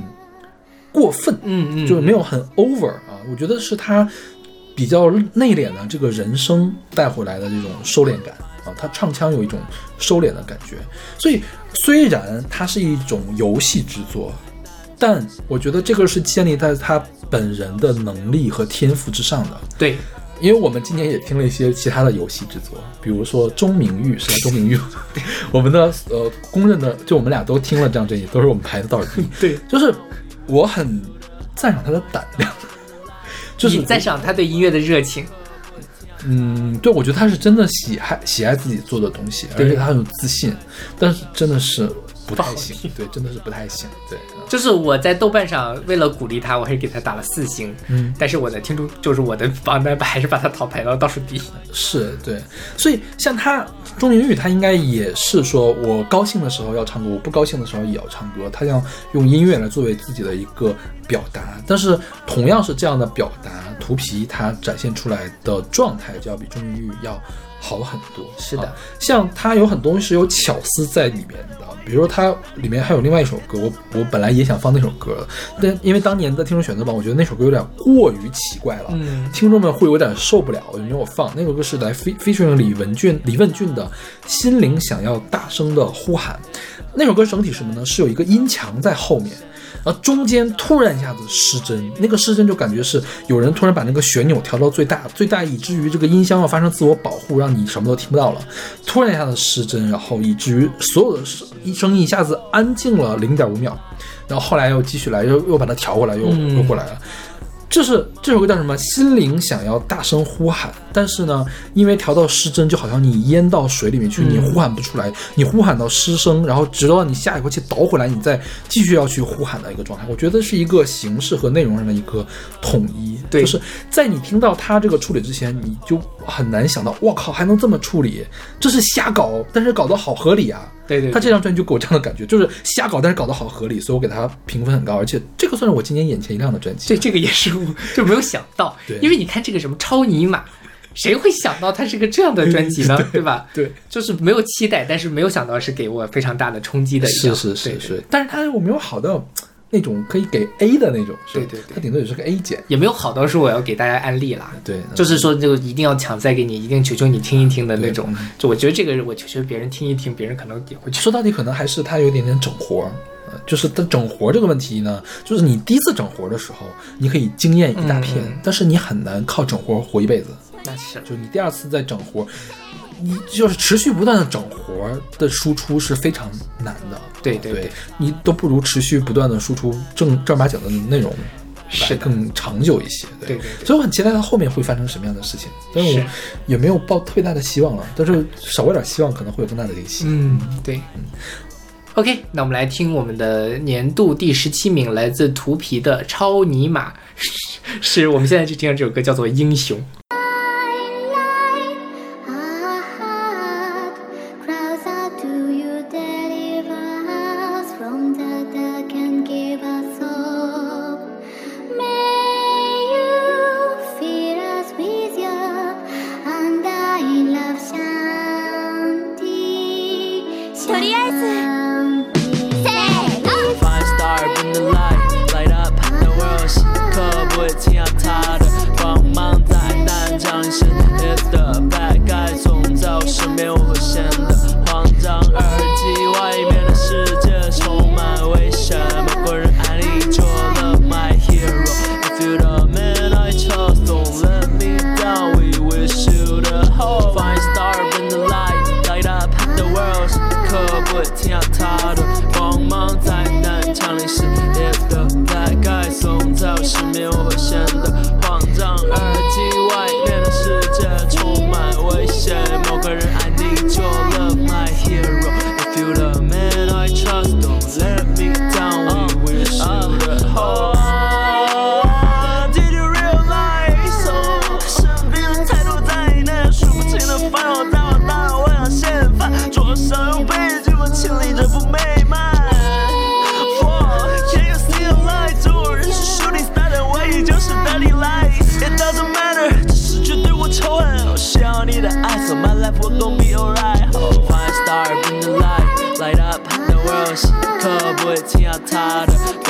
过分，嗯嗯，就是没有很 over 啊。我觉得是它比较内敛的这个人声带回来的这种收敛感啊，他唱腔有一种收敛的感觉。所以虽然它是一种游戏制作，但我觉得这个是建立在他本人的能力和天赋之上的。对，因为我们今年也听了一些其他的游戏制作，比如说钟明玉是吧？钟明玉，(laughs) (laughs) 我们的呃公认的，就我们俩都听了这样这些，都是我们排的倒数第一。对，就是我很赞赏他的胆量，(laughs) 就是你赞赏他对音乐的热情，嗯，对，我觉得他是真的喜爱喜爱自己做的东西，而且他很有自信，但是真的是不太行，对，真的是不太行，对，嗯就是我在豆瓣上为了鼓励他，我还是给他打了四星，嗯，但是我的听众就是我的榜单还是把他淘汰到倒数第一，是对，所以像他钟明玉，他应该也是说我高兴的时候要唱歌，我不高兴的时候也要唱歌，他要用音乐来作为自己的一个表达。但是同样是这样的表达，图皮他展现出来的状态就要比钟明玉要好很多。是的啊像它有很多东西是有巧思在里面的，比如说他里面还有另外一首歌，我我本来也想放那首歌，但因为当年的听众选择榜，我觉得那首歌有点过于奇怪了，嗯听众们会有点受不了，因为我放那首歌是来 fe- featuring 李文俊李问俊的《心灵想要大声的呼喊》，那首歌整体什么呢？是有一个音墙在后面。然后中间突然一下子失真，那个失真就感觉是有人突然把那个旋钮调到最大，最大以至于这个音箱要发生自我保护，让你什么都听不到了。突然一下子失真，然后以至于所有的声声音一下子安静了零点五秒，然后后来又继续来，又又把它调过来，又又过来了。这是这首歌叫什么？心灵想要大声呼喊，但是呢，因为调到失真，就好像你淹到水里面去，你嗯呼喊不出来，你呼喊到失声，然后直到你下一口气倒回来，你再继续要去呼喊的一个状态。我觉得是一个形式和内容上的一个统一，对就是在你听到他这个处理之前，你就很难想到，我靠，还能这么处理，这是瞎搞，但是搞得好合理啊。对对，他这张专辑就给我这样的感觉，就是瞎搞，但是搞得好合理，所以我给他评分很高，而且这个算是我今年眼前一亮的专辑。这这个也是我 (laughs) 就没有想到，因为你看这个什么超尼玛，谁会想到它是个这样的专辑呢？对吧？对，就是没有期待，但是没有想到是给我非常大的冲击的。是是是是，但是它我没有好到那种可以给 A 的那种，是对对对它顶多也是个 A 减。也没有好到说我要给大家安利啦。对，就是说，就一定要强塞给你，一定求求你听一听的那种。就我觉得这个，我求求别人听一听，别人可能也会。说到底，可能还是他有点点整活就是他整活这个问题呢，就是你第一次整活的时候，你可以惊艳一大片，嗯但是你很难靠整活活一辈子。那是。就你第二次再整活，你就是持续不断的整活的输出是非常难的。对对对。对，你都不如持续不断的输出正正儿八经的内容是更长久一些。对。对对所以我很期待它后面会发生什么样的事情，但是我也没有抱特别大的希望了，但是少一点希望可能会有更大的惊喜。嗯，对，OK，那我们来听我们的年度第十七名，来自图皮的《超尼玛》，是我们现在就听到这首歌，叫做《英雄》。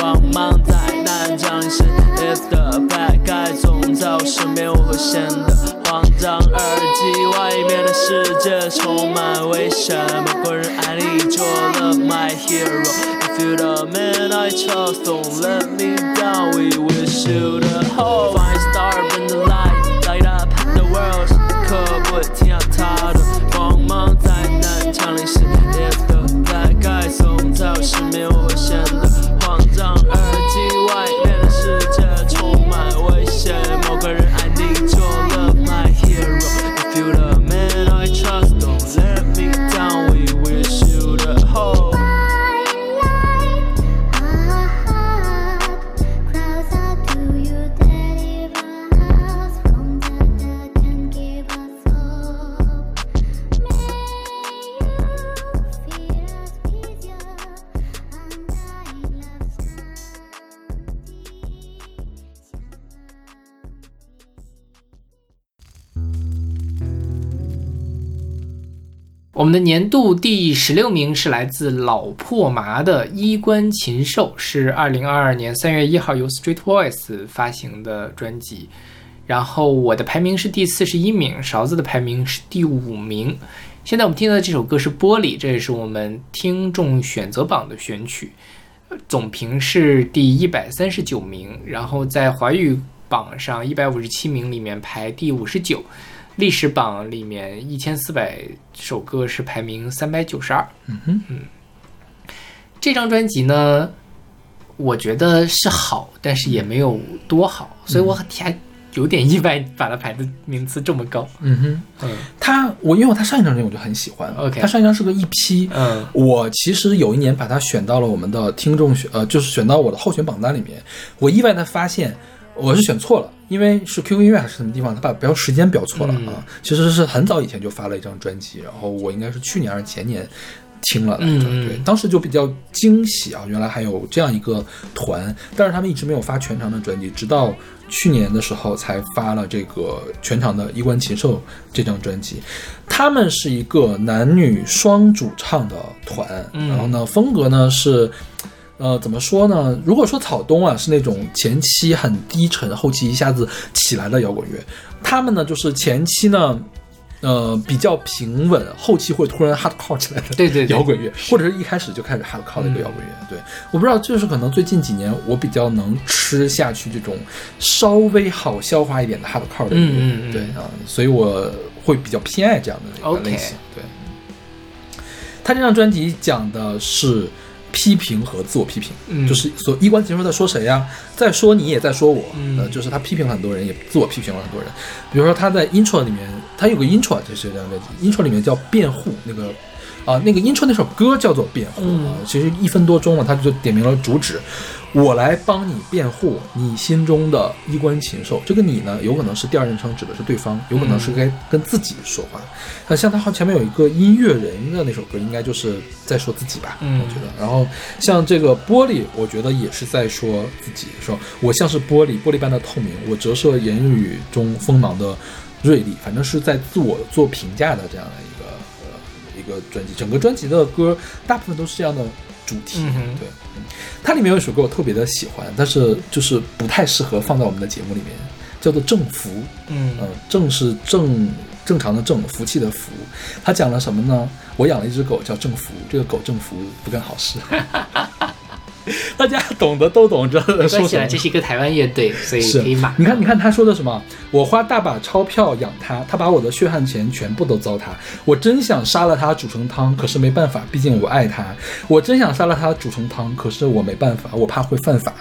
它的光芒在难降临时，If the bad guy 总在我身边，我会显得慌张。耳机外面的世界充满危险，某个人爱你就 love my hero。If you the man I trust, don't let me down. We wish you the hope. Five star 们的年度第十六名是来自老破麻的《衣冠禽兽》，是二零二二年三月一号由 Street Voice 发行的专辑。然后我的排名是第四十一名，勺子的排名是第五名。现在我们听到的这首歌是《玻璃》，这也是我们听众选择榜的选曲，总评是第一百三十九名，然后在华语榜上一百五十七名里面排第五十九。历史榜里面一千四百首歌是排名三百九十二。嗯哼，嗯这张专辑呢，我觉得是好，但是也没有多好，所以我还有点意外，把它排的名次这么高。嗯哼，嗯他我因为他上一张专辑我就很喜欢 OK 他上一张是个 EP，嗯我其实有一年把它选到了我们的听众选，呃，就是选到我的候选榜单里面。我意外的发现我是选错了，因为是 QQ 音乐还是什么地方，他把标时间标错了、嗯啊。其实是很早以前就发了一张专辑，然后我应该是去年还是前年听了来着，对，当时就比较惊喜啊，原来还有这样一个团，但是他们一直没有发全长的专辑，直到。去年的时候才发了这个全场的《衣冠禽兽》这张专辑，他们是一个男女双主唱的团，嗯然后呢，风格呢是，呃，怎么说呢？如果说草东啊是那种前期很低沉，后期一下子起来的摇滚乐，他们呢就是前期呢。呃，比较平稳，后期会突然 hardcore 起来的对对对摇滚乐，或者是一开始就开始 hardcore 的一个摇滚乐。对，我不知道，就是可能最近几年我比较能吃下去这种稍微好消化一点的 hardcore 的音乐，嗯嗯嗯对啊，所以我会比较偏爱这样的一个类型。对，他这张专辑讲的是批评和自我批评，嗯就是所衣冠禽兽在说谁呀？在说你也在说我，嗯呃，就是他批评了很多人，也自我批评了很多人。比如说他在 intro 里面，他有个 intro，就是这张专辑 intro 里面叫辩护，那个啊、那个音春那首歌叫做《辩护》啊，其实一分多钟了，他就点明了主旨，我来帮你辩护你心中的衣冠禽兽。这个你呢，有可能是第二人称指的是对方，有可能是该跟自己说话。那、像他好前面有一个音乐人的那首歌，应该就是在说自己吧，嗯我觉得。然后像这个玻璃，我觉得也是在说自己，说我像是玻璃，玻璃般的透明，我折射言语中锋芒的锐利，反正是在自我做评价的这样的一个呃一个专辑。整个专辑的歌大部分都是这样的主题，嗯对。嗯它里面有一首歌我特别的喜欢，但是就是不太适合放在我们的节目里面，叫做《正福》。嗯呃，正是正正常的正，福气的福。它讲了什么呢？我养了一只狗叫正福，这个狗正福不干好事。(laughs) (laughs) 大家懂的都懂，知道在说什么这。是一个台湾乐队，所以是可以买。你看，你看他说的什么？我花大把钞票养他，他把我的血汗钱全部都糟蹋。我真想杀了他煮成汤，可是没办法，毕竟我爱他。我真想杀了他煮成汤，可是我没办法，我怕会犯法。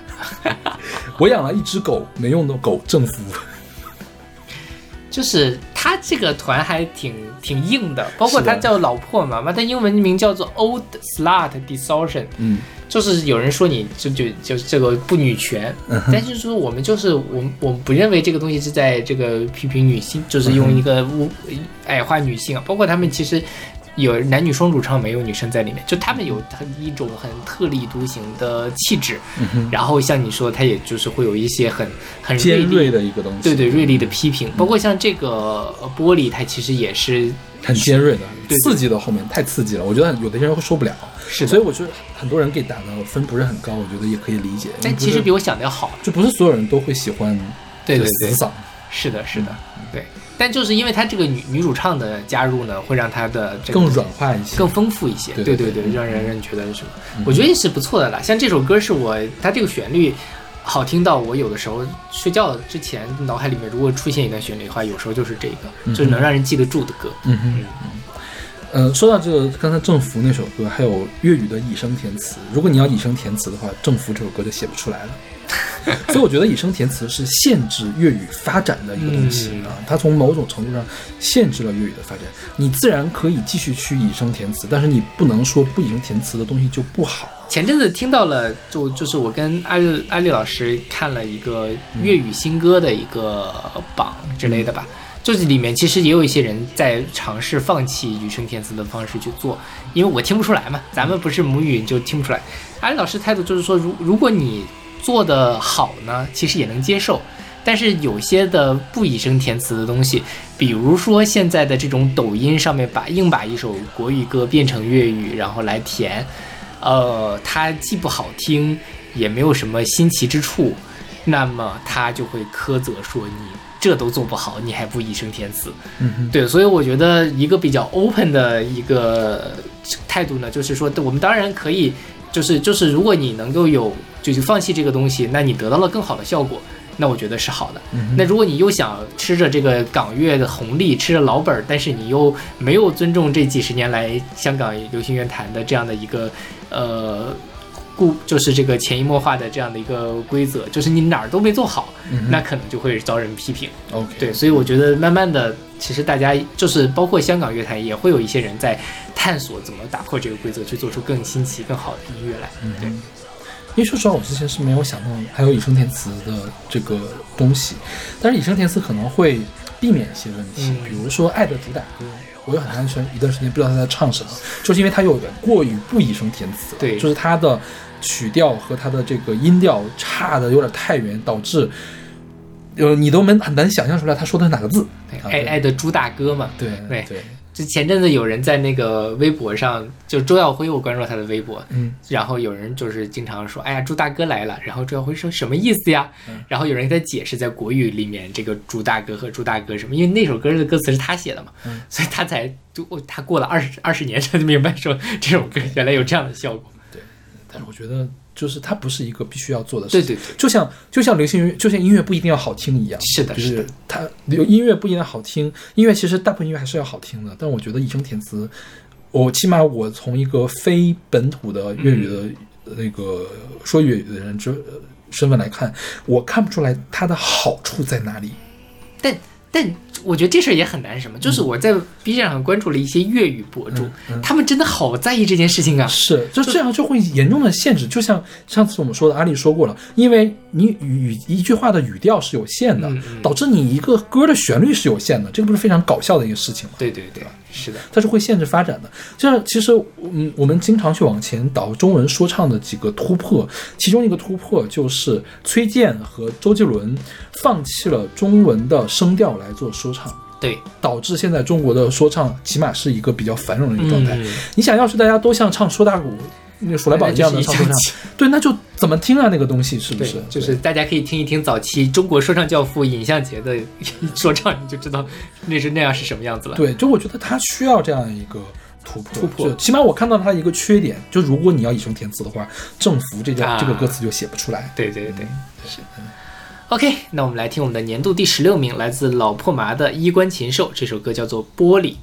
(laughs) 我养了一只狗，没用的狗政府。(laughs) 就是他这个团还挺挺硬的，包括他叫老破嘛，嘛，他英文名叫做 Old Slut Distortion，嗯，就是有人说你就就就这个不女权，嗯但是说我们就是我们我们不认为这个东西是在这个批评女性，就是用一个污矮化女性啊，包括他们其实。有男女双主唱，没有女生在里面，就他们有很一种很特立独行的气质，嗯然后像你说，他也就是会有一些很很尖锐的一个东西。对对，锐利的批评，包括像这个呃玻璃，它其实也是很尖锐的，刺激的后面太刺激了，我觉得有的人会受不了。是所以我觉得很多人给打的分不是很高，我觉得也可以理解。但其实比我想的要好。就不是所有人都会喜欢对对对死嗓。是的，是的，对。但就是因为他这个女女主唱的加入呢，会让他的这个更软化一些，更丰富一些。对对对对对，让人让人觉得什么？我觉得也是不错的啦。像这首歌是我，它这个旋律好听到我有的时候睡觉之前脑海里面如果出现一段旋律的话，有时候就是这个，就是能让人记得住的歌。嗯哼。呃，说到这个，刚才郑福那首歌，还有粤语的以声填词。如果你要以声填词的话，郑福这首歌就写不出来了。(laughs) 所以我觉得以声填词是限制粤语发展的一个东西、嗯啊，它从某种程度上限制了粤语的发展。你自然可以继续去以声填词，但是你不能说不以声填词的东西就不好。前阵子听到了，就就是我跟艾丽阿丽老师看了一个粤语新歌的一个榜之类的吧，就是里面其实也有一些人在尝试放弃语声填词的方式去做，因为我听不出来嘛，咱们不是母语就听不出来。阿丽老师态度就是说，如如果你做的好呢，其实也能接受。但是有些的不以声填词的东西，比如说现在的这种抖音上面把硬把一首国语歌变成粤语，然后来填，呃，它既不好听，也没有什么新奇之处，那么他就会苛责说你这都做不好，你还不以声填词。嗯哼，对，所以我觉得一个比较 open 的一个态度呢，就是说，我们当然可以，就是就是，如果你能够有就去放弃这个东西，那你得到了更好的效果。那我觉得是好的。那如果你又想吃着这个港乐的红利，吃着老本儿，但是你又没有尊重这几十年来香港流行乐坛的这样的一个呃固，就是这个潜移默化的这样的一个规则，就是你哪儿都没做好，那可能就会遭人批评。OK，对，所以我觉得慢慢的，其实大家就是包括香港乐坛也会有一些人在探索怎么打破这个规则，去做出更新奇、更好的音乐来。对，因为说实话，我之前是没有想到还有以声填词的这个东西，但是以声填词可能会避免一些问题，嗯。比如说《爱的主打歌》，我有很长一段一段时间不知道他在唱什么，就是因为他有点过于不以声填词了，对。就是他的曲调和他的这个音调差的有点太远，导致呃你都没很难想象出来他说的是哪个字，啊爱爱的主打歌嘛。对对。对，就前阵子有人在那个微博上，就周耀辉，我关注他的微博，嗯，然后有人就是经常说，哎呀，朱大哥来了，然后周耀辉说什么意思呀？嗯然后有人给他解释，在国语里面这个朱大哥和朱大哥什么，因为那首歌的歌词是他写的嘛，嗯所以他才就哦他过了二十二十年才明白说这首歌原来有这样的效果。对但是我觉得就是它不是一个必须要做的事情。对对对，就像就像流行音乐，就像音乐不一定要好听一样，是的就是是它流音乐不一定要好听，音乐其实大部分音乐还是要好听的。但我觉得以声填词，我起码我从一个非本土的粤语的那个说粤语的人之身份来看，我看不出来它的好处在哪里。但但我觉得这事儿也很难什么，就是我在 B 站上关注了一些粤语博主，他们真的好在意这件事情啊。是，就这样就会严重的限制。就像上次我们说的，阿丽说过了，因为你语语一句话的语调是有限的，导致你一个歌的旋律是有限的，这个不是非常搞笑的一个事情吗？对对对，是的，它是会限制发展的。就像其实，嗯，我们经常去往前倒中文说唱的几个突破，其中一个突破就是崔健和周杰伦放弃了中文的声调来做说唱。对，导致现在中国的说唱起码是一个比较繁荣的一个状态。嗯你想要是大家都像唱说大鼓、那个鼠来宝一样的唱说唱，(laughs) 对，那就怎么听啊？那个东西是不是？，就是大家可以听一听早期中国说唱教父尹相杰的 (laughs) 说唱，你就知道那是那样是什么样子了。对，就我觉得他需要这样一个突破，突破就起码我看到他一个缺点，就如果你要以声填词的话，政府这啊这个歌词就写不出来。对对对，是。OK，那我们来听我们的年度第十六名，来自老破麻的《衣冠禽兽》，这首歌叫做《玻璃》。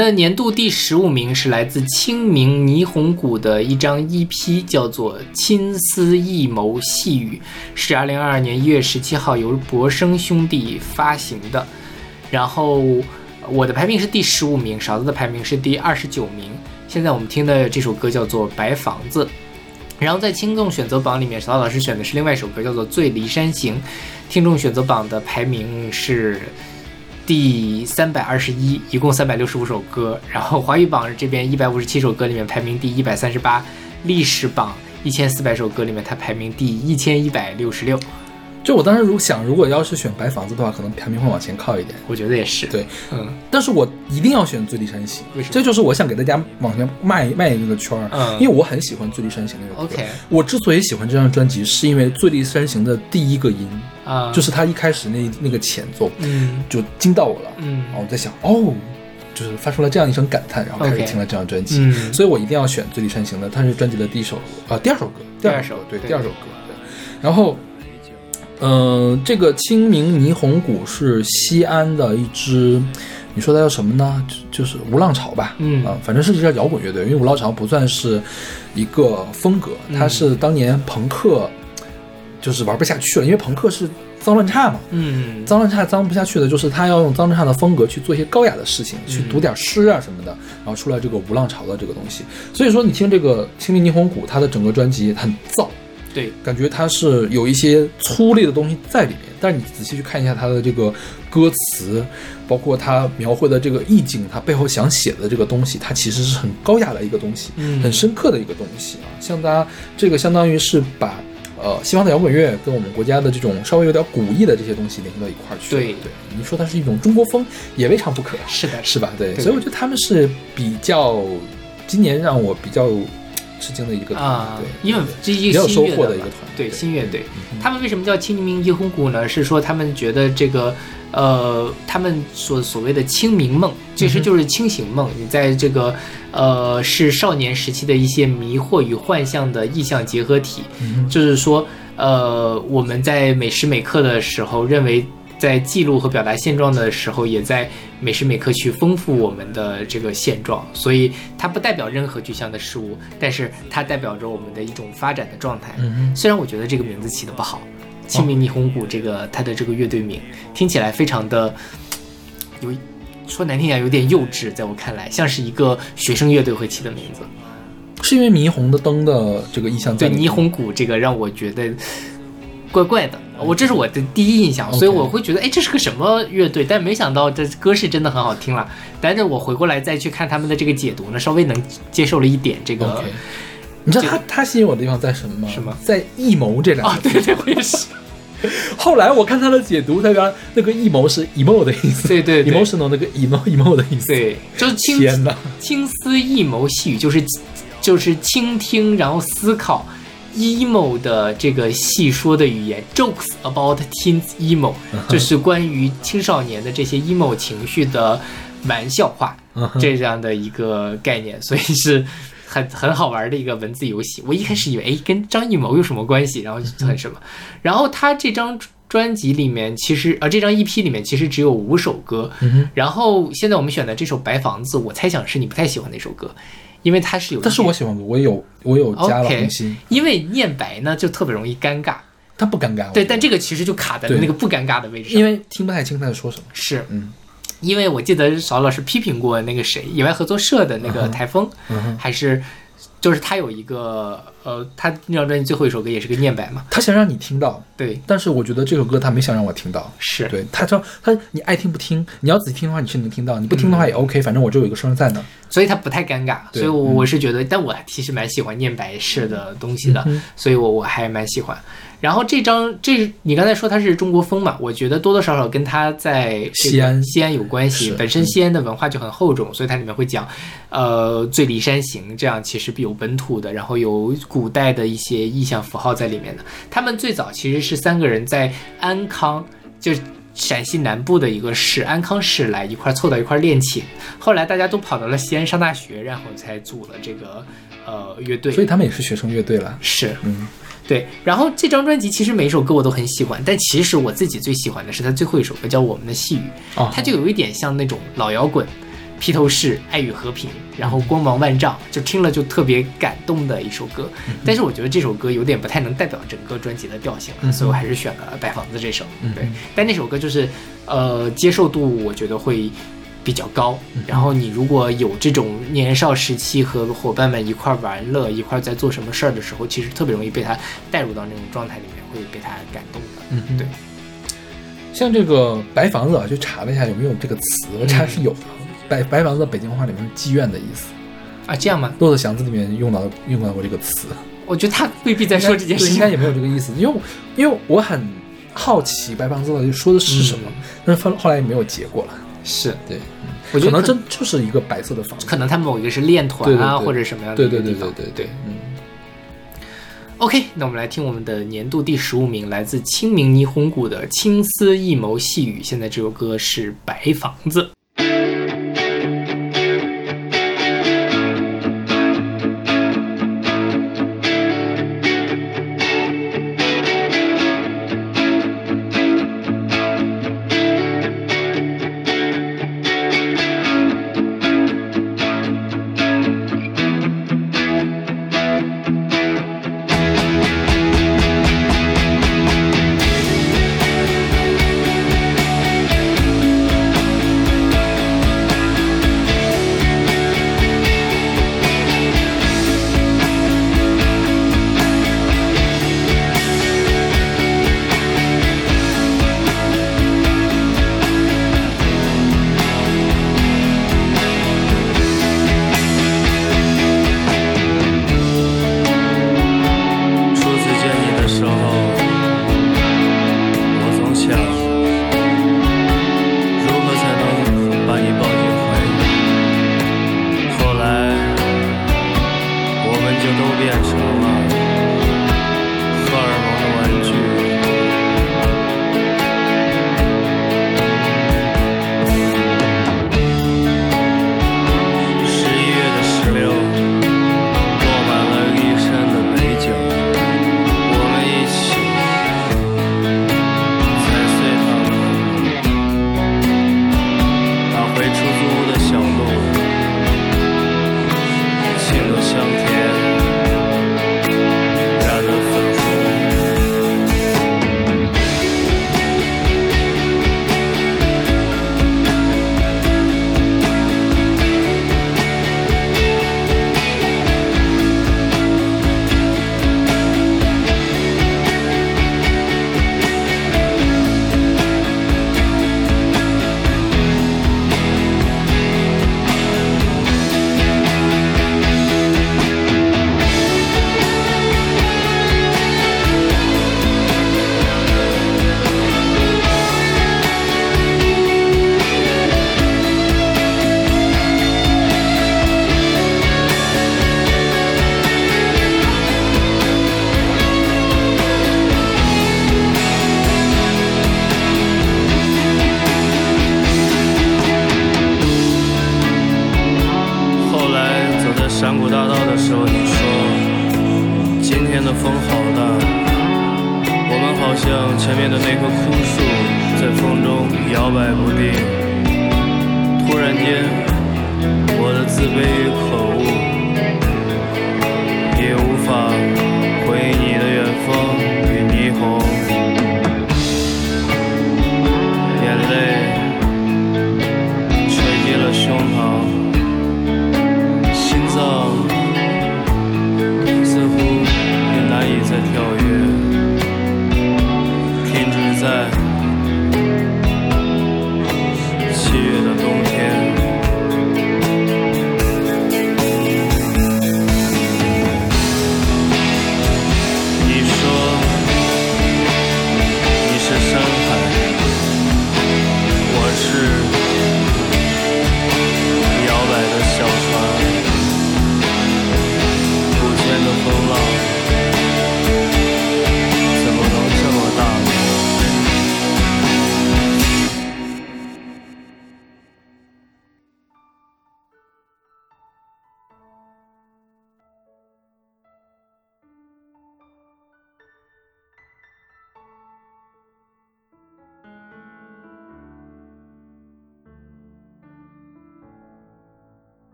的年度第十五名是来自清明霓虹谷的一张 EP，叫做《青丝一谋细语》，是二零二二年一月十七号由博生兄弟发行的。然后我的排名是第十五名，勺子的排名是第二十九名。现在我们听的这首歌叫做《白房子》。然后在听众选择榜里面，勺子老师选的是另外一首歌，叫做《醉离山行》。听众选择榜的排名是第三百二十一，一共三百六十五首歌。然后华语榜这边一百五十七首歌里面排名第一百三十八，历史榜一千四百首歌里面它排名第一千一百六十六。就我当时如果想，如果要是选白房子的话，可能排名会往前靠一点。我觉得也是。对，嗯但是我一定要选《醉离山行为什》，么这就是我想给大家往前迈迈那个圈儿。嗯因为我很喜欢《醉离山行》那首歌。OK 我之所以喜欢这张专辑，是因为《醉离山行》的第一个音，啊，就是他一开始那那个前奏，嗯就惊到我了。嗯然后我在想，哦，就是发出了这样一声感叹，然后开始听了这张专辑。嗯所以我一定要选《醉离山行》的，它是专辑的第一首，呃，第二首歌，第第二首对第二首歌。对，然后，嗯、这个清明霓虹谷是西安的一支，你说它叫什么呢？就就是无浪潮吧，嗯啊、反正是一支摇滚乐队，因为无浪潮不算是一个风格，它嗯是当年朋克，就是玩不下去了，因为朋克是脏乱差嘛，嗯脏乱差脏不下去的，就是他要用脏乱差的风格去做一些高雅的事情，去读点诗啊什么的，然后出来这个无浪潮的这个东西。所以说，你听这个《清明霓虹谷》，它的整个专辑很燥，对，感觉它是有一些粗粝的东西在里面。但是你仔细去看一下它的这个歌词，包括它描绘的这个意境，它背后想写的这个东西，它其实是很高雅的一个东西，嗯很深刻的一个东西啊。像它这个相当于是把。呃，西方的摇滚乐跟我们国家的这种稍微有点古意的这些东西联系到一块儿去。对对，你说它是一种中国风，也未尝不可，是的，是吧？对，对所以我觉得他们是比较今年让我比较吃惊的一个团，啊对，，因为这一个新乐队嘛获的一个团，对新乐队，嗯他们为什么叫清明霓虹谷呢？是说他们觉得这个，呃，他们所所谓的清明梦，其实就是清醒梦。你在这个，呃，是少年时期的一些迷惑与幻象的意象结合体，就是说，呃，我们在每时每刻的时候，认为在记录和表达现状的时候，也在每时每刻去丰富我们的这个现状，所以它不代表任何具象的事物，但是它代表着我们的一种发展的状态。嗯虽然我觉得这个名字起的不好，清明霓虹谷这个它的这个乐队名听起来非常的有。说难听点，有点幼稚，在我看来，像是一个学生乐队会起的名字。是因为霓虹的灯的这个意象在对霓虹谷这个让我觉得怪怪的，我这是我的第一印象，所以我会觉得，哎，这是个什么乐队？但没想到这歌是真的很好听了。但是我回过来再去看他们的这个解读呢，稍微能接受了一点这个。你知道他他吸引我的地方在什么吗？什么在“艺谋”这两啊，个字。对对，我也是。(laughs) 后来我看他的解读，他原来那个“艺谋”是 emo 的意思，对对对 emotional 那个 emo emo 的意思。对，就是青天哪！青丝一谋细语，就是就是倾听，然后思考 emo 的这个细说的语言，jokes about teens emo，就是关于青少年的这些 emo 情绪的玩笑话，这样的一个概念，所以是。很 (laughs) 很好玩的一个文字游戏，我一开始以为，哎，跟张艺谋有什么关系？然后就很什么，然后他这张专辑里面，其实呃，这张 EP 里面其实只有五首歌，然后现在我们选的这首《白房子》，我猜想是你不太喜欢那首歌，因为它是有，但是我喜欢，我有我有加了红心，因为念白呢就特别容易尴尬，它不尴尬。对，但这个其实就卡在了那个不尴尬的位置上，因为听不太清他在说什么。是，嗯，因为我记得邵老师批评过那个谁，野外合作社的那个台风，还是就是他有一个呃，他那张专辑最后一首歌也是个念白嘛，他想让你听到，对，但是我觉得这首歌他没想让我听到。是，对他说他你爱听不听，你要仔细听的话你是能听到，你不听的话也 OK，、反正我这有一个声在那。所以他不太尴尬，所以我嗯我是觉得，但我其实蛮喜欢念白式的东西的，嗯所以我我还蛮喜欢。然后这张这你刚才说它是中国风嘛，我觉得多多少少跟它在西安西安有关系。本身西安的文化就很厚重，所以它里面会讲，呃，醉里山行这样其实有本土的，然后有古代的一些意象符号在里面的。他们最早其实是三个人在安康，就是。陕西南部的一个市安康市来一块儿凑到一块儿练琴，后来大家都跑到了西安上大学，然后才组了这个呃乐队。所以他们也是学生乐队了。是，嗯，对。然后这张专辑其实每一首歌我都很喜欢，但其实我自己最喜欢的是他最后一首歌叫《我们的细雨》，哦它就有一点像那种老摇滚。披头士、爱与和平，然后光芒万丈，就听了就特别感动的一首歌。但是我觉得这首歌有点不太能代表整个专辑的调性了，所以我还是选了《白房子》这首。对，但那首歌就是呃接受度我觉得会比较高。然后你如果有这种年少时期和伙伴们一块儿玩乐、一块儿在做什么事儿的时候，其实特别容易被他带入到那种状态里面，会被他感动的。嗯对。像这个白房子啊，就查了一下有没有这个词，我查是有的。白白房子北京话里面是妓院的意思，啊，这样吗？骆驼祥子里面用到用到过这个词。我觉得他未必在说这件事应该也没有这个意思，因为因为我很好奇白房子到底说的是什么，但是后后来也没有结果了。是对，我觉得可可能真就是一个白色的房子，可能他某一个是练团啊，对对对或者什么样的对对一个地方。对对对对，嗯。OK，那我们来听我们的年度第十五名，来自清明霓虹谷的《青丝一眸细雨》。现在这首歌是《白房子》。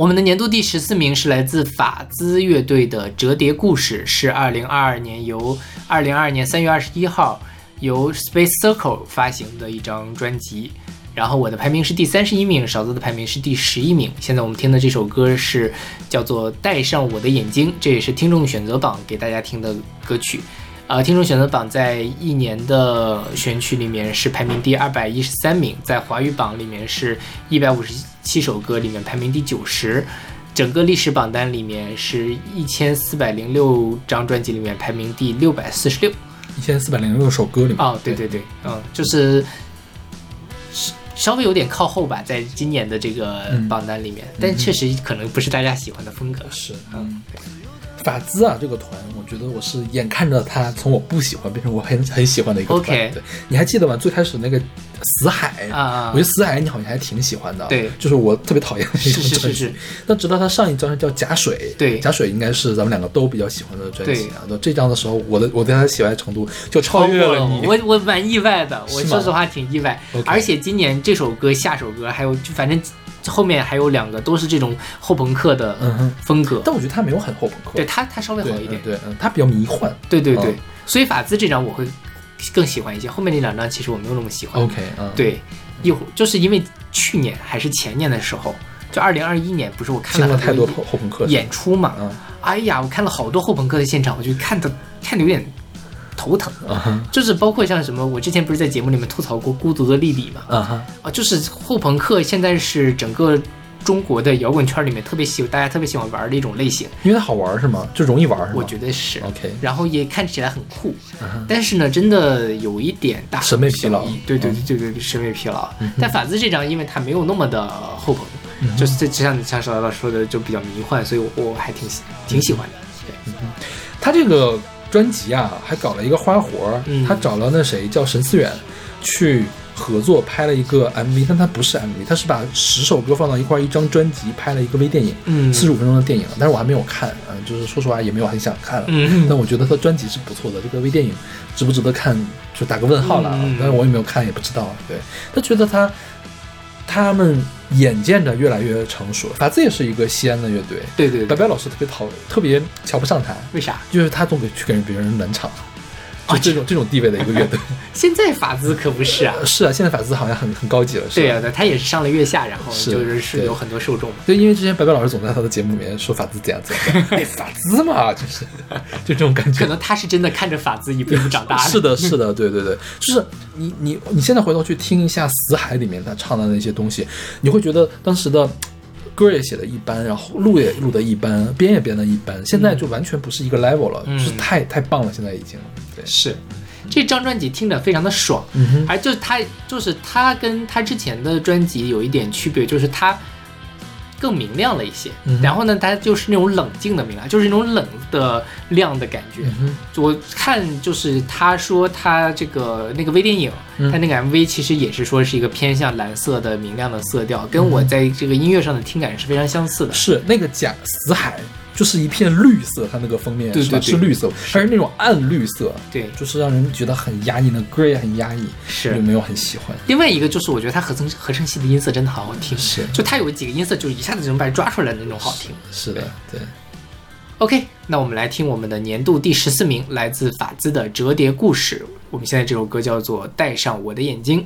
我们的年度第十四名是来自法兹乐队的《折叠故事》，是二零二二年由二零二二年三月二十一号由 Space Circle 发行的一张专辑。然后我的排名是第三十一名，勺子的排名是第十一名。现在我们听的这首歌是叫做《戴上我的眼睛》，这也是听众选择榜给大家听的歌曲。呃，听众选择榜在一年的选曲里面是排名第二百一十三名，在华语榜里面是一百五十七首歌里面排名第九十，整个历史榜单里面是一千四百零六张专辑里面排名第六百四十六。一千四百零六首歌里面，哦，对对对，嗯，就是稍稍微有点靠后吧，在今年的这个嗯。榜单里面，但确实可能不是大家喜欢的风格。是嗯，法兹啊，这个团，我觉得我是眼看着他从我不喜欢变成我很很喜欢的一个团。OK 对，你还记得吗？最开始那个死海啊啊我觉得死海你好像还挺喜欢的。对就是我特别讨厌的一种是是专辑。是是但直到他上一张叫假水，对假水应该是咱们两个都比较喜欢的专辑对啊。那这张的时候，我的我对他的喜爱程度就超越了你。我我蛮意外的，我说实话挺意外。而且今年这首歌、下首歌还有就反正后面还有两个都是这种后朋克的风格。但我觉得他没有很后朋克，对他他稍微好一点嗯，对，嗯，他比较迷幻。对对对嗯，所以法兹这张我会更喜欢一些，后面那两张其实我没有那么喜欢。OK，嗯，，对，一会儿就是因为去年还是前年的时候，就二零二一年，不是我看了太多后后朋克演出嘛？嗯哎呀，我看了好多后朋克的现场，我就看的看的有点头疼。就是包括像什么，我之前不是在节目里面吐槽过《孤独的莉莉》嘛？啊就是后朋克现在是整个中国的摇滚圈里面特别喜大家特别喜欢玩的一种类型，因为它好玩是吗？就容易玩是吗？我觉得是。OK 然后也看起来很酷，嗯但是呢，真的有一点大审美疲劳对对对对对，审美疲劳。但法兹这张，因为它没有那么的后朋，嗯就是这就像你像邵老师说的，就比较迷幻，所以我我还挺喜挺喜欢的。对，他这个专辑啊，还搞了一个花活他找了那谁叫沈思远去合作拍了一个 MV，但他不是 MV，他是把十首歌放到一块儿，一张专辑拍了一个微电影，嗯。四十五分钟的电影，但是我还没有看，嗯、就是说实话也没有很想看了，嗯。但我觉得他专辑是不错的，这个微电影值不值得看就打个问号了啊，嗯。但是我也没有看，也不知道，对，他觉得他。他们眼见着越来越成熟，法子也是一个西安的乐队，对对对，白白老师特别讨特别瞧不上他，为啥？就是他总给去给别人冷场，就这种这种地位的一个乐队。(laughs) 现在法兹可不是啊。是啊，现在法兹好像很很高级了，是吧对呀、对，他也是上了月下，然后就是是有很多受众。对，因为之前白白老师总在他的节目里面说法兹怎样怎样，哎，(laughs) 法兹嘛，就是就这种感觉。可能他是真的看着法兹一步一步长大的。是的，是的，对对对，就是你你你现在回头去听一下《死海》里面他唱的那些东西，你会觉得当时的歌也写的一般，然后录也录的一般，编也编的一般，现在就完全不是一个 level 了，嗯就是太太棒了，现在已经。对，是，这张专辑听着非常的爽，而就是他就是他跟他之前的专辑有一点区别，就是他更明亮了一些。嗯然后呢，它就是那种冷静的明亮，就是那种冷的亮的感觉。嗯，我看就是他说他这个那个微电影，嗯他那个 MV 其实也是说是一个偏向蓝色的明亮的色调，跟嗯我在这个音乐上的听感是非常相似的。是那个假死海，就是一片绿色，它那个封面是吧？对对对是绿色，它是那种暗绿色，对，就是让人觉得很压抑，那歌也很压抑，是就没有很喜欢。另外一个就是我觉得它合成合成器的音色真的好好听，是就它有几个音色就一下子就能把你抓出来的那种好听。是的，对。OK，那我们来听我们的年度第十四名，来自法兹的《折叠故事》。我们现在这首歌叫做《戴上我的眼睛》。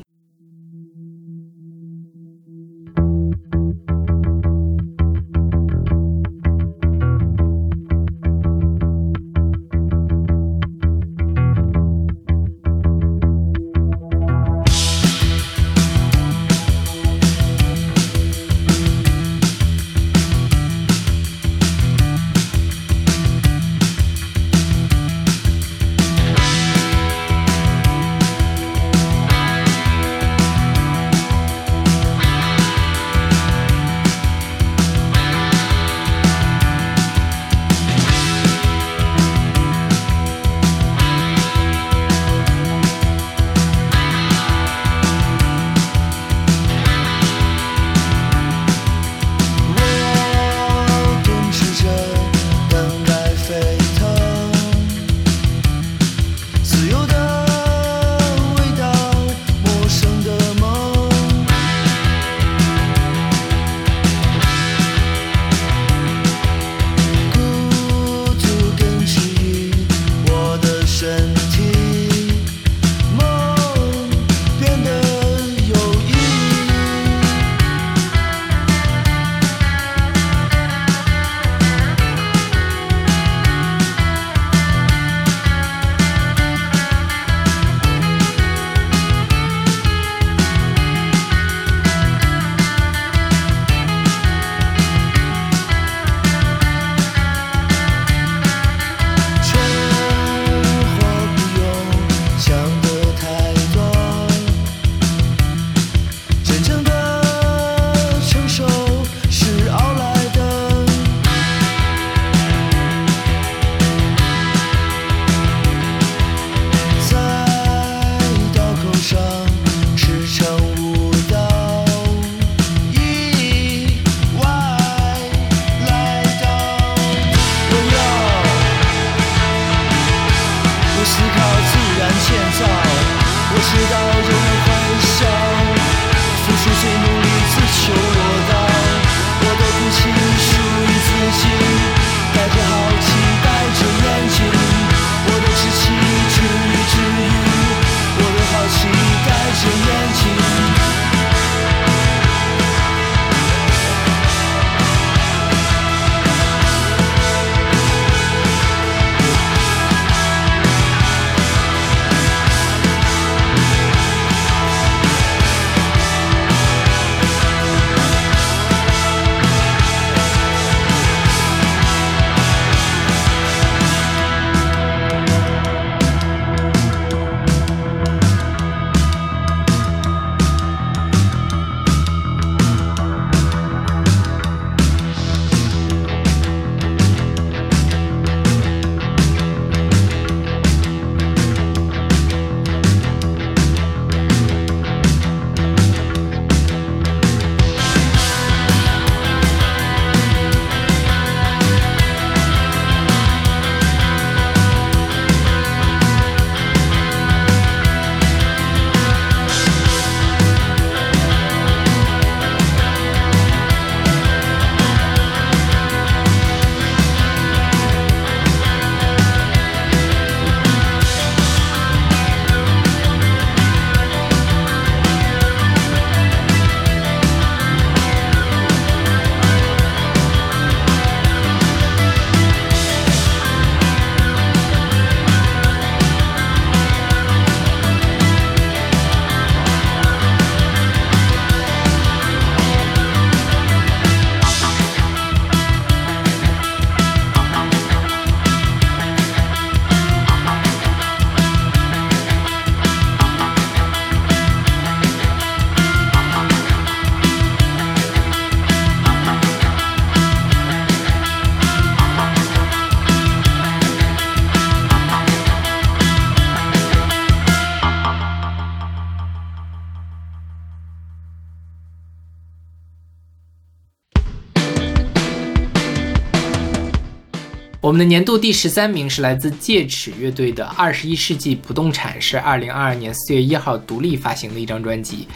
我们的年度第十三名是来自戒尺乐队的《二十一世纪不动产》，是二零二二年四月一号独立发行的一张专辑。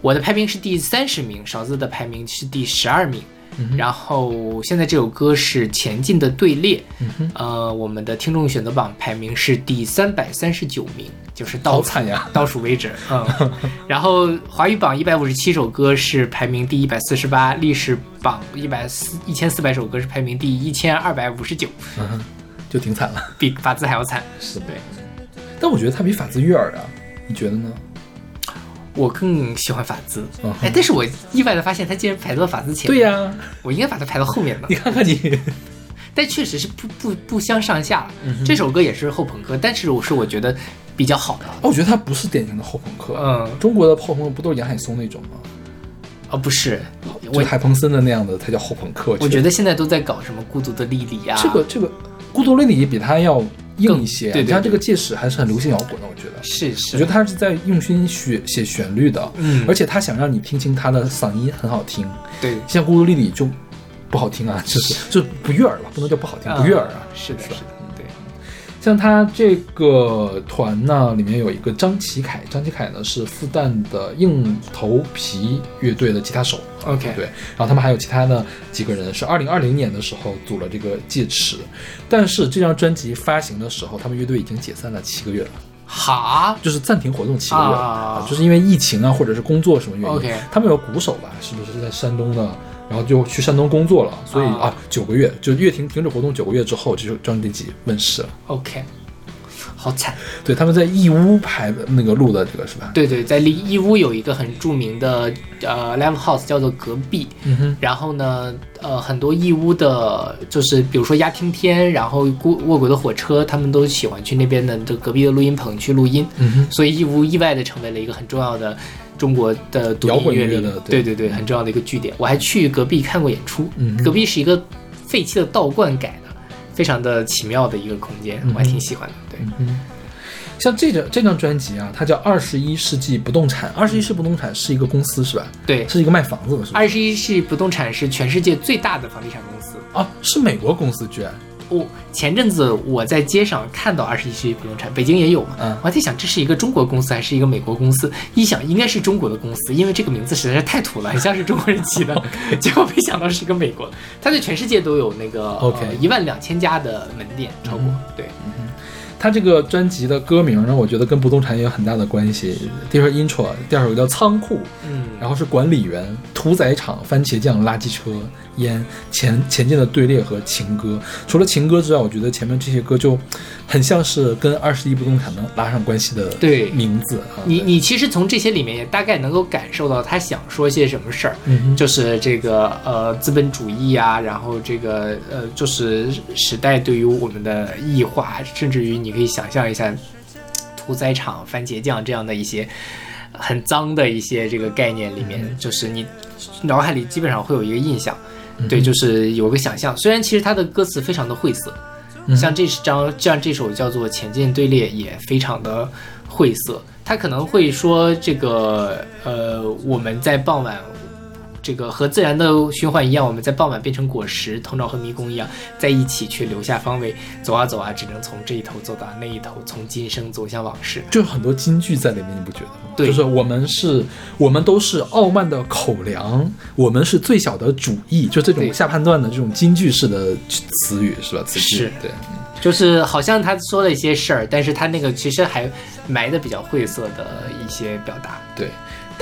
我的排名是第三十名，勺子的排名是第十二名。然后现在这首歌是《前进的队列》，呃，我们的听众选择榜排名是第三百三十九名，就是倒惨呀倒数为止。嗯，(laughs) 然后华语榜一百五十七首歌是排名第一百四十八，历史榜一百四一千四百首歌是排名第一千二百五十九，嗯，就挺惨了。比法兹还要惨。是对，但我觉得他比法兹悦耳啊，你觉得呢？我更喜欢法兹，嗯哎，但是我意外的发现他竟然排到了法兹前对面，呀、我应该把它排到后面的 (laughs) 你，看看你，但确实是不不不相上下了。嗯这首歌也是后朋克，但是我是我觉得比较好的，哦，我觉得他不是典型的后朋克。嗯中国的后朋克不都是杨海松那种吗？哦不是，就我海鹏森的那样的才叫后朋克。我觉得现在都在搞什么孤独的莉莉啊，这个这个孤独莉莉比他要硬一些。更对对他这个届时还是很流行摇滚的，我觉得。是是，我觉得他是在用心写写旋律的，嗯而且他想让你听清他的嗓音很好听。对像孤独莉莉就不好听啊，就是就不悦耳吧，不能叫不好听，不悦耳啊。是的，是的，对，像他这个团呢，里面有一个张启凯，张启凯呢是复旦的硬头皮乐队的吉他手。OK 对，然后他们还有其他的几个人是二零二零年的时候组了这个戒尺，但是这张专辑发行的时候，他们乐队已经解散了七个月了。哈，就是暂停活动七个月，啊就是因为疫情啊，或者是工作什么原因。OK 他们有鼓手吧，是不是是在山东的，然后就去山东工作了，所以啊啊，九个月就月停停止活动九个月之后，这首专辑问世了。OK，好惨。对，他们在义乌拍的那个录的这个是吧？对对，在义义乌有一个很著名的呃 live house 叫做隔壁，嗯哼，然后呢，呃，很多义乌的，就是比如说鸭听天，然后过卧轨的火车，他们都喜欢去那边的这隔壁的录音棚去录音，嗯哼，所以义乌意外的成为了一个很重要的中国的摇滚音乐的对对对对，很重要的一个据点。我还去隔壁看过演出，嗯隔壁是一个废弃的道观改的，非常的奇妙的一个空间，我还挺喜欢的。对，嗯像这张这张专辑啊，它叫《二十一世纪不动产》，二十一世纪不动产是一个公司是吧？对，是一个卖房子的，是吧？二十一世纪不动产是全世界最大的房地产公司。啊，是美国公司居然。我、前阵子我在街上看到二十一世纪不动产，北京也有嘛，嗯我还在想这是一个中国公司还是一个美国公司，一想应该是中国的公司，因为这个名字实在是太土了，很像是中国人起的，(laughs) 结果没想到是一个美国的，它在全世界都有那个 OK 一万两千家的门店，超过、对，他这个专辑的歌名呢，我觉得跟不动产也有很大的关系。第一首 intro，第二首叫仓库，嗯，然后是管理员、屠宰场、番茄酱、垃圾车、烟、前前进的队列和情歌。除了情歌之外，我觉得前面这些歌就很像是跟二十一不动产能拉上关系的对名字啊。你你其实从这些里面也大概能够感受到他想说些什么事儿，嗯哼就是这个呃资本主义啊，然后这个呃就是时代对于我们的异化，甚至于你可以想象一下屠宰场、番茄酱这样的一些很脏的一些这个概念里面，就是你脑海里基本上会有一个印象，对，就是有个想象。虽然其实他的歌词非常的晦涩，像这张像这首叫做《前进队列》也非常的晦涩，他可能会说这个呃我们在傍晚。这个和自然的循环一样，我们在傍晚变成果实，头脑和迷宫一样，在一起去留下方位。走啊走啊，只能从这一头走到那一头，从今生走向往事。就很多金句在里面，你不觉得吗？对就是我们是，我们都是傲慢的口粮，我们是最小的主义，就这种下判断的这种金句式的词语是吧？词句是对，就是好像他说了一些事儿，但是他那个其实还埋的比较晦涩的一些表达。对，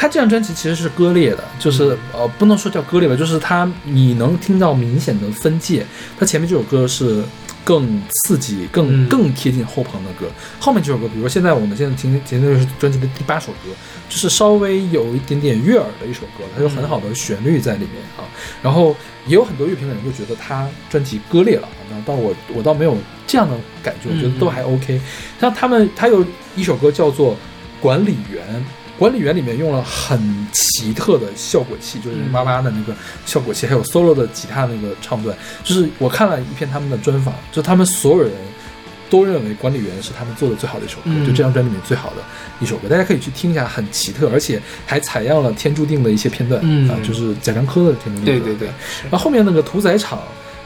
他这张专辑其实是割裂的，就是呃，不能说叫割裂吧，就是他你能听到明显的分界。他前面这首歌是更刺激、更、嗯更贴近后朋的歌，后面这首歌，比如说现在我们现在听听的是专辑的第八首歌，就是稍微有一点点悦耳的一首歌，它有很好的旋律在里面啊。然后也有很多乐评的人会觉得他专辑割裂了，啊那但我我倒没有这样的感觉，我觉得都还 OK。像他们，他有一首歌叫做《管理员》。管理员里面用了很奇特的效果器，就是嗯哇哇的那个效果器，还有 solo 的吉他那个唱段。就是我看了一篇他们的专访，就他们所有人都认为《管理员》是他们做的最好的一首歌，嗯就这张专辑里面最好的一首歌。大家可以去听一下，很奇特，而且还采样了《天注定》的一些片段，嗯啊，就是贾樟柯的《天注定》。对对对，然后后面那个屠宰场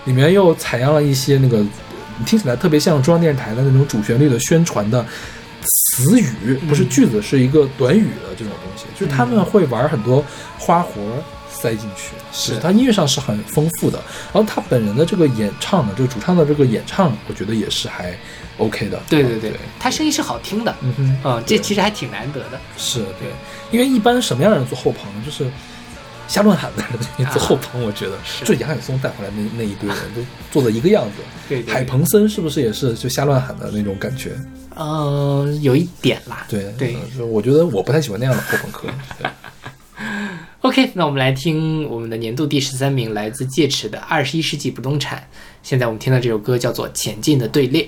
里面又采样了一些那个你听起来特别像中央电视台的那种主旋律的宣传的词语，不是句子，是一个短语的这种东西，就是他们会玩很多花活塞进去，是。他音乐上是很丰富的，然后他本人的这个演唱的，这个主唱的这个演唱，我觉得也是还 OK 的。对对对，他声音是好听的，嗯哼，嗯，这其实还挺难得的。是对，因为一般什么样的人做后棚，就是瞎乱喊的人做后棚，我觉得是就杨海松带回来那那一堆人都做的一个样子。海鹏森是不是也是就瞎乱喊的那种感觉？嗯，有一点啦。对对我觉得我不太喜欢那样的后朋克。对 (laughs) OK，那我们来听我们的年度第十三名，来自戒尺的《二十一世纪不动产》。现在我们听到这首歌叫做《前进的队列》。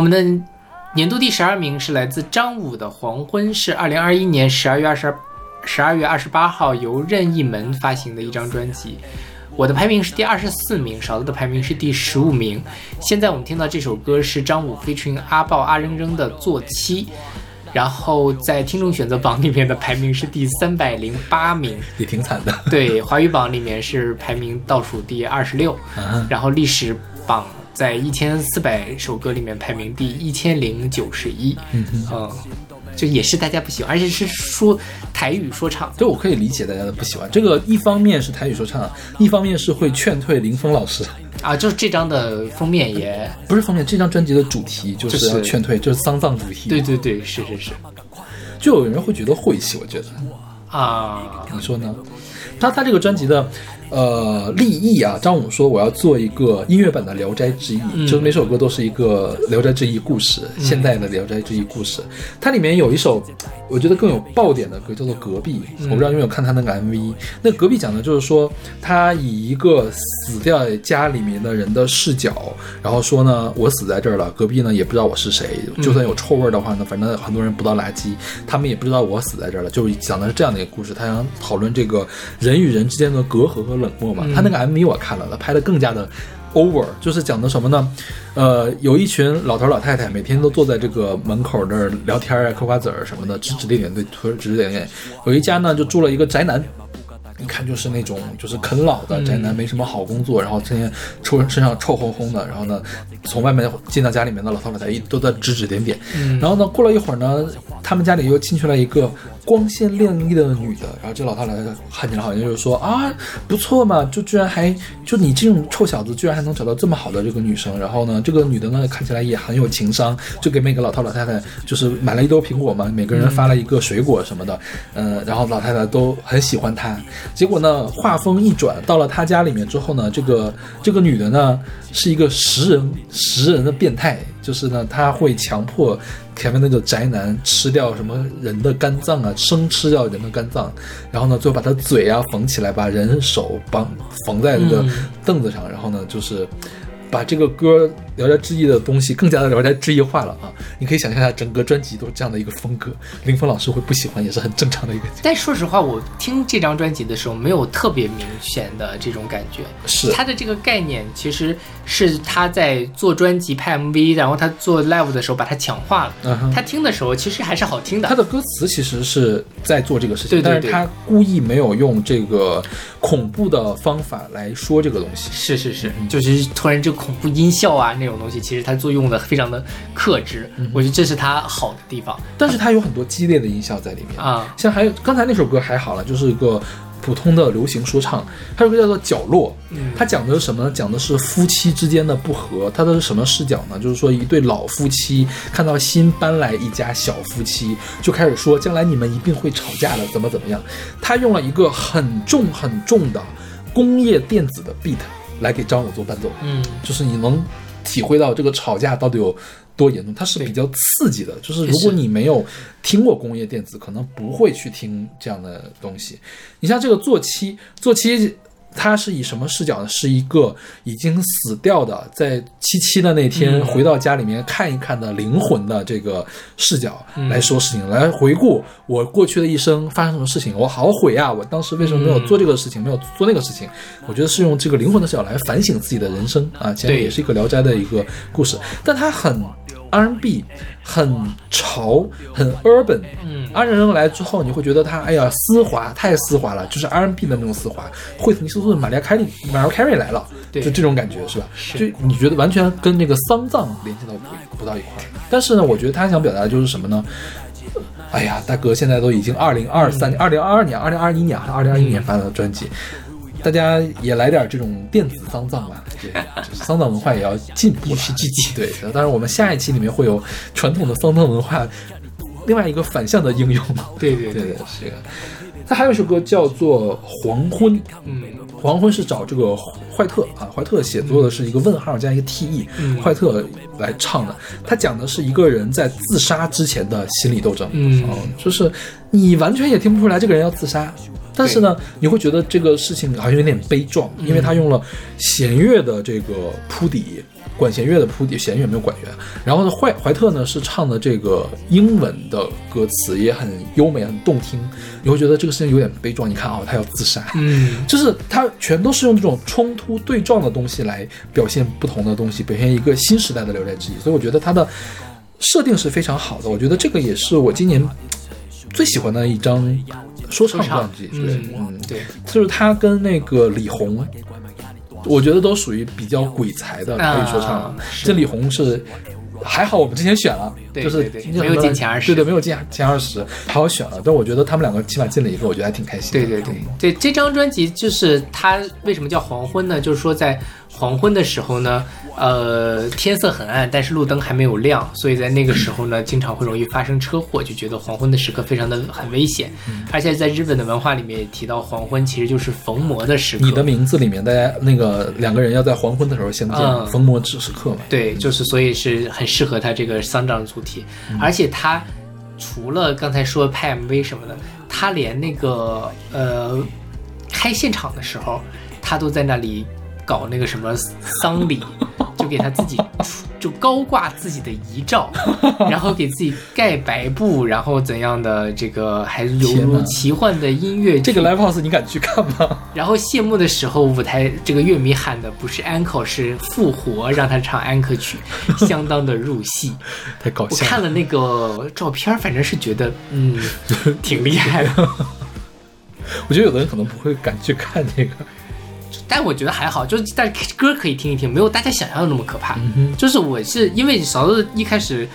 我们的年度第十二名是来自张武的《黄昏》，是二零二一年十二月二十十二月二十八号由任意门发行的一张专辑。我的排名是第二十四名，勺子的排名是第十五名。现在我们听到这首歌是张武 featuring 阿豹阿扔扔的《做妻》，然后在听众选择榜里面的排名是第三百零八名。(laughs) 也挺惨的。对，华语榜里面是排名倒数第二十六，啊然后历史榜在一千四百首歌里面排名第一千零九十一，嗯嗯，就也是大家不喜欢，而且是说台语说唱，对，我可以理解大家的不喜欢。这个一方面是台语说唱，一方面是会劝退林峰老师。啊，就是这张的封面也，不是封面，这张专辑的主题就是就是要劝退，就是丧葬主题。对，对对，是是是，就有人会觉得晦气，我觉得，啊，你说呢？他他这个专辑的呃立意啊，张武说我要做一个音乐版的《聊斋志异》，嗯就是每首歌都是一个《聊斋志异》故事，现代的《聊斋志异》故事。它里面有一首我觉得更有爆点的歌，叫做《隔壁》，嗯我不知道有没有看他那个 MV。那《隔壁》讲的就是说，他以一个死掉家里面的人的视角，然后说呢，我死在这儿了，隔壁呢也不知道我是谁，就算有臭味儿的话呢，反正很多人不倒垃圾，他们也不知道我死在这儿了，就是讲的是这样的一个故事。他想讨论这个人与人之间的隔阂和冷漠嘛。他那个 MV 我看了，他拍的更加的。over 就是讲的什么呢？呃，有一群老头老太太每天都坐在这个门口那儿聊天啊、嗑瓜子儿什么的，指指点点，对，指指点点。有一家呢就住了一个宅男，一看就是那种就是啃老的宅男，没什么好工作，然后天天臭身上臭烘烘的，然后呢，从外面进到家里面的老头老太太一都在指指点点。然后呢，过了一会儿呢，他们家里又进去了一个光鲜亮丽的女的，然后这老头老太太看起来好像就是说啊，不错嘛，就居然还就你这种臭小子，居然还能找到这么好的这个女生。然后呢，这个女的呢看起来也很有情商，就给每个老头老太太就是买了一兜苹果嘛，每个人发了一个水果什么的，嗯、然后老太太都很喜欢她。结果呢，话锋一转，到了他家里面之后呢，这个这个女的呢是一个食人食人的变态，就是呢，他会强迫前面那个宅男吃掉什么人的肝脏啊，生吃掉人的肝脏，然后呢，最后把他嘴啊缝起来，把人手绑缝在那个凳子上，然后呢，就是。把这个歌《聊斋志异》的东西更加的聊斋志异化了啊！你可以想象一下，整个专辑都是这样的一个风格，林峰老师会不喜欢也是很正常的一个。但说实话，我听这张专辑的时候没有特别明显的这种感觉。是他的这个概念其实是他在做专辑、拍 MV，然后他做 live 的时候把它强化了。嗯哼他听的时候其实还是好听的。他的歌词其实是在做这个事情，对对对但是他故意没有用这个恐怖的方法来说这个东西。是是是，就是突然这恐怖音效啊那种东西，其实它作用的非常的克制，我觉得这是它好的地方但是它有很多激烈的音效在里面，啊。像还有刚才那首歌还好了，就是一个普通的流行说唱，还有个叫做《角落》，嗯它讲的是什么呢？讲的是夫妻之间的不和。它的是什么视角呢？就是说一对老夫妻看到新搬来一家小夫妻，就开始说将来你们一定会吵架的，怎么怎么样。他用了一个很重很重的工业电子的 beat 来给张五做伴奏，嗯，就是你能体会到这个吵架到底有多严重，它是比较刺激的。就是如果你没有听过工业电子，可能不会去听这样的东西。你像这个做七，做妻。它是以什么视角呢？是一个已经死掉的，在七七的那天嗯回到家里面看一看的灵魂的这个视角嗯来说事情，来回顾我过去的一生发生什么事情，我好悔啊！我当时为什么没有做这个事情，没有做那个事情？我觉得是用这个灵魂的视角来反省自己的人生啊，其实也是一个聊斋的一个故事，但他很 R&B，很潮，很 urban。嗯阿仁扔来之后，你会觉得它哎呀丝滑，太丝滑了，就是 R&B 的那种丝滑。惠特尼休斯顿、玛丽亚凯莉、玛丽亚凯莉来了，就这种感觉是吧？就你觉得完全跟那个丧葬联系到不不到一块儿。但是呢，我觉得他想表达的就是什么呢？哎呀，大哥，现在都已经二零二三、二零二二年、二零二一年还是二零二一年发的专辑，大家也来点这种电子丧葬吧，对，丧葬文化也要进步，是积极。对，当然我们下一期里面会有传统的丧葬文化另外一个反向的应用。对对对对，是。的。他还有一首歌叫做《黄昏》，嗯。黄昏是找这个怀特啊，怀特写作的是一个问号加一个 T E，、嗯。怀特来唱的。他讲的是一个人在自杀之前的心理斗争，嗯。哦就是你完全也听不出来这个人要自杀，但是呢，你会觉得这个事情好像有点悲壮，因为他用了弦乐的这个铺底。管弦乐的铺底，弦乐没有管乐。然后呢，怀怀特呢是唱的这个英文的歌词，也很优美、很动听，你会觉得这个事情有点悲壮。你看啊、他要自杀，嗯，(laughs) 就是他全都是用这种冲突对撞的东西来表现不同的东西，表现一个新时代的《聊斋志异》。所以我觉得他的设定是非常好的。我觉得这个也是我今年最喜欢的一张说唱专辑。对，嗯嗯，对，就是他跟那个李红，我觉得都属于比较鬼才的可以说唱了。这李红是。还好我们之前选了，对就是没有进前二十对对，没有进前二十，还好选了。但我觉得他们两个起码进了一个，我觉得还挺开心。对对对对，这张专辑就是它为什么叫黄昏呢？就是说在黄昏的时候呢，呃，天色很暗，但是路灯还没有亮，所以在那个时候呢，经常会容易发生车祸，就觉得黄昏的时刻非常的很危险。嗯而且在日本的文化里面也提到，黄昏其实就是逢魔的时刻。你的名字里面，大家那个两个人要在黄昏的时候相见，嗯逢魔之时刻嘛。对，就是所以是很适合他这个丧葬主题，而且他除了刚才说拍 MV 什么的，他连那个呃开现场的时候，他都在那里搞那个什么丧礼，就给他自己就高挂自己的遗照，然后给自己盖白布，然后怎样的这个还犹如奇幻的音乐这个 live house 你敢去看吗？(laughs) 然后谢幕的时候，舞台这个乐迷喊的不是 encore，是复活，让他唱安可曲，相当的入戏。(laughs) 太搞笑了。我看了那个照片，反正是觉得嗯 (laughs) 挺厉害的，我觉得有的人可能不会敢去看这个。但我觉得还好，就是但歌可以听一听，没有大家想象的那么可怕。就是我是因为勺子一开始。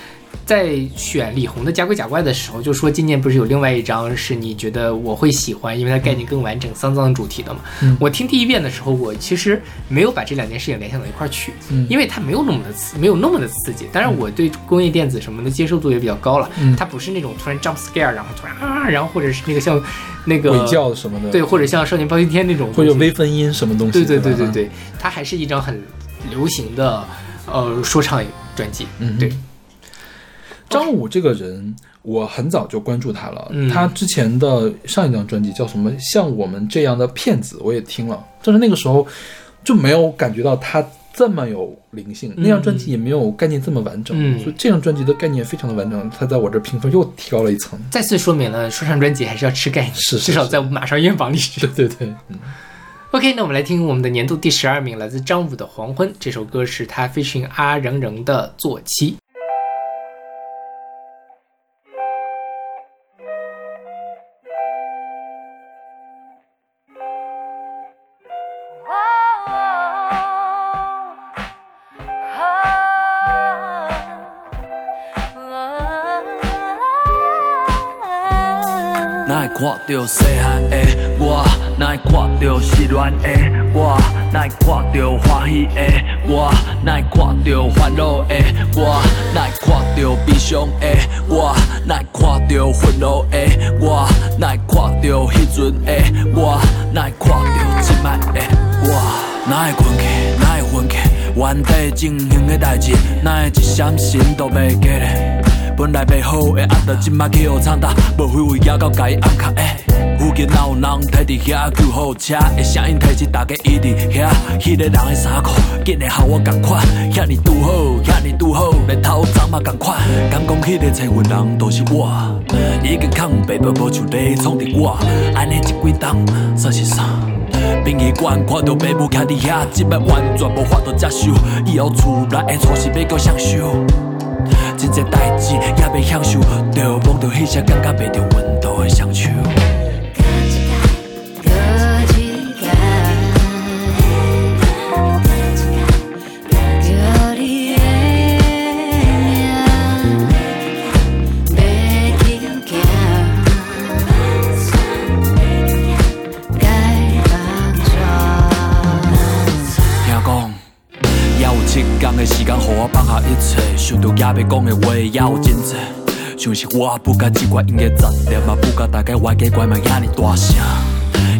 在选李红的《假鬼假怪》的时候，就说今年不是有另外一张是你觉得我会喜欢，因为它概念更完整，丧葬主题的嘛。嗯我听第一遍的时候，我其实没有把这两件事情联想到一块儿去，嗯因为它没有那么的刺，没有那么的刺激。当然，我对工业电子什么的接受度也比较高了，嗯它不是那种突然 jump scare，然后突然啊，然后或者是那个像那个鬼叫什么的，对，或者像少年包青天那种或者微分音什么东西。对对对对对，它还是一张很流行的呃说唱专辑，嗯对。张武这个人，我很早就关注他了。嗯他之前的上一张专辑叫什么？像我们这样的骗子，我也听了，但是那个时候就没有感觉到他这么有灵性。那张专辑也没有概念这么完整，嗯所以这张专辑的概念非常的完整。他在我这评分又提高了一层。再次说明了说唱专辑还是要吃概念，是是至少在马上音榜里是。对对对，嗯 OK，那我们来听我们的年度第十二名，来自张武的《黄昏》。这首歌是他 featuring 阿仍仍的《坐骑》。哪会看到细汉的我，哪会看到失恋的我，哪会看到欢喜的我，哪会看到烦恼的我，哪会看到悲伤的我，哪会看到愤怒的我，哪会看到迄阵的我，哪会看到即摆的我，哪会困去，哪会昏去，原地进行的代志，哪会一闪神都袂记咧。本来袂好的，压到即摆去互惨打，无非为野到家己暗卡的。附近哪有人摕伫遐救护车的声音，提起大家伊伫遐。迄个人的衫裤，紧的和我共款，遐尼拄好，遐尼拄好，日头早嘛共款。敢讲迄个找阮人都是我，已经扛白白无像你创伫我，安尼一几冬算是啥？殡仪馆看到爸母徛伫遐，即摆完全无法度接受，以后厝内的厝是要叫谁收？真侪代志也袂享受，着望着迄些感觉袂着温度的双手。想到也要讲的话也有真多。像是我不甲这款音乐杂念，嘛不甲大家歪假怪嘛遐尼大声。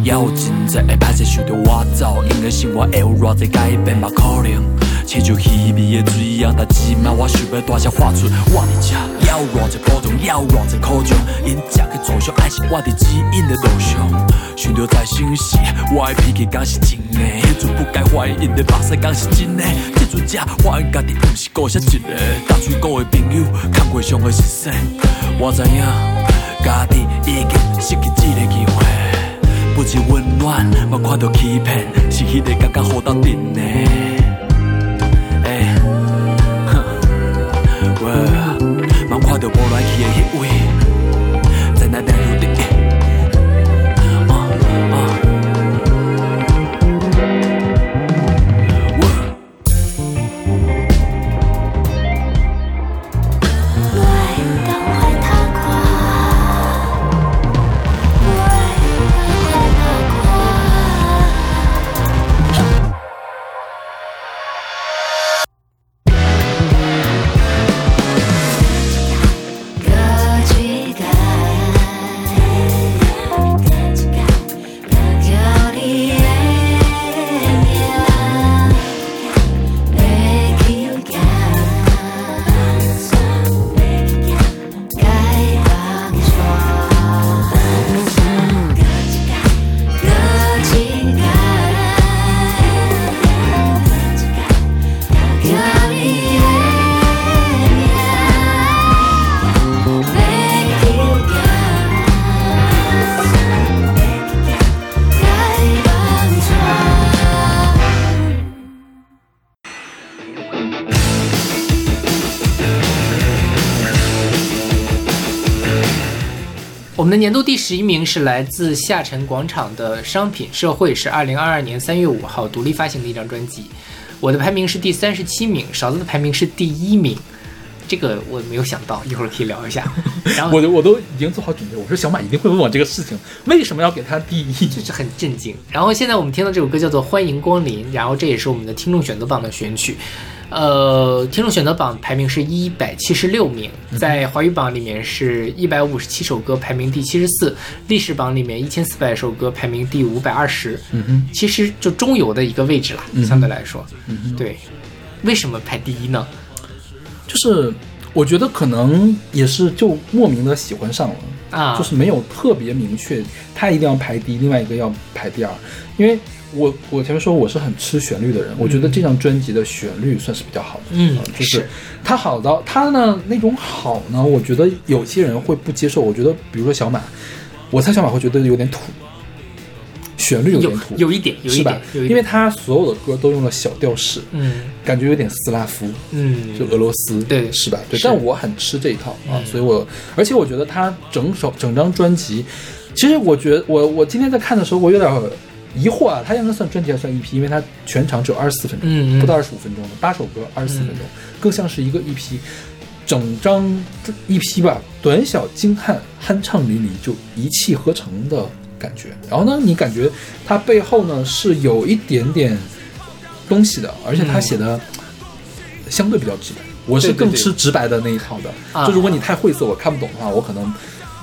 也有真侪会歹势想到我走，因个生活会有偌济改变嘛可能。亲像稀微的水一样，但即摆我想要大声喊出我伫遮，了偌济苦衷，了偌济苦衷，因食去走上，爱是我伫指引的路上。想着在想时，我的脾气敢是真的，迄阵不该怀疑因的目屎敢是真的。即阵才发现家己毋是孤少一个，淡水沟的朋友，看过上的实世，我知影家己已经失去这个机会。不止温暖，嘛看到欺骗，是迄个感觉好斗阵的。喂，嘛看到无来去的迄位，们的年度第十一名是来自下沉广场的《商品社会》，是二零二二年三月五号独立发行的一张专辑。我的排名是第三十七名，勺子的排名是第一名，这个我没有想到，一会儿可以聊一下。(laughs) 然后我我都已经做好准备，我说小马一定会问我这个事情，为什么要给他第一？就是很震惊。然后现在我们听到这首歌叫做《欢迎光临》，然后这也是我们的听众选择榜的选曲。呃，听众选择榜排名是一百七十六名，在华语榜里面是一百五十七首歌，排名第七十四；历史榜里面一千四百首歌，排名第五百二十。嗯哼，其实就中游的一个位置啦，嗯相对来说，嗯哼，对。为什么排第一呢？就是我觉得可能也是就莫名的喜欢上了。啊，就是没有特别明确，他一定要排第一，另外一个要排第二。因为我我前面说我是很吃旋律的人，我觉得这张专辑的旋律算是比较好的，嗯呃就是。它好到它呢那种好呢，我觉得有些人会不接受。我觉得比如说小马，我猜小马会觉得有点土，旋律有有点土，有一点，有一是吧点，因为他所有的歌都用了小调式，嗯感觉有点斯拉夫，嗯，就俄罗斯，对是吧？对，但我很吃这一套啊，嗯所以我而且我觉得他整首整张专辑，其实我觉得我我今天在看的时候，我有点疑惑啊，他应该算专辑还是算 EP？因为它全长只有二十四分钟，嗯嗯不到二十五分钟的八首歌，二十四分钟，更像是一个 EP。整张 EP 吧，短小精悍，酣畅淋漓，就一气呵成的感觉。然后呢，你感觉它背后呢是有一点点东西的，而且他写的相对比较直白。我是更吃直白的那一套的。啊就如果你太晦涩，我看不懂的话，我可能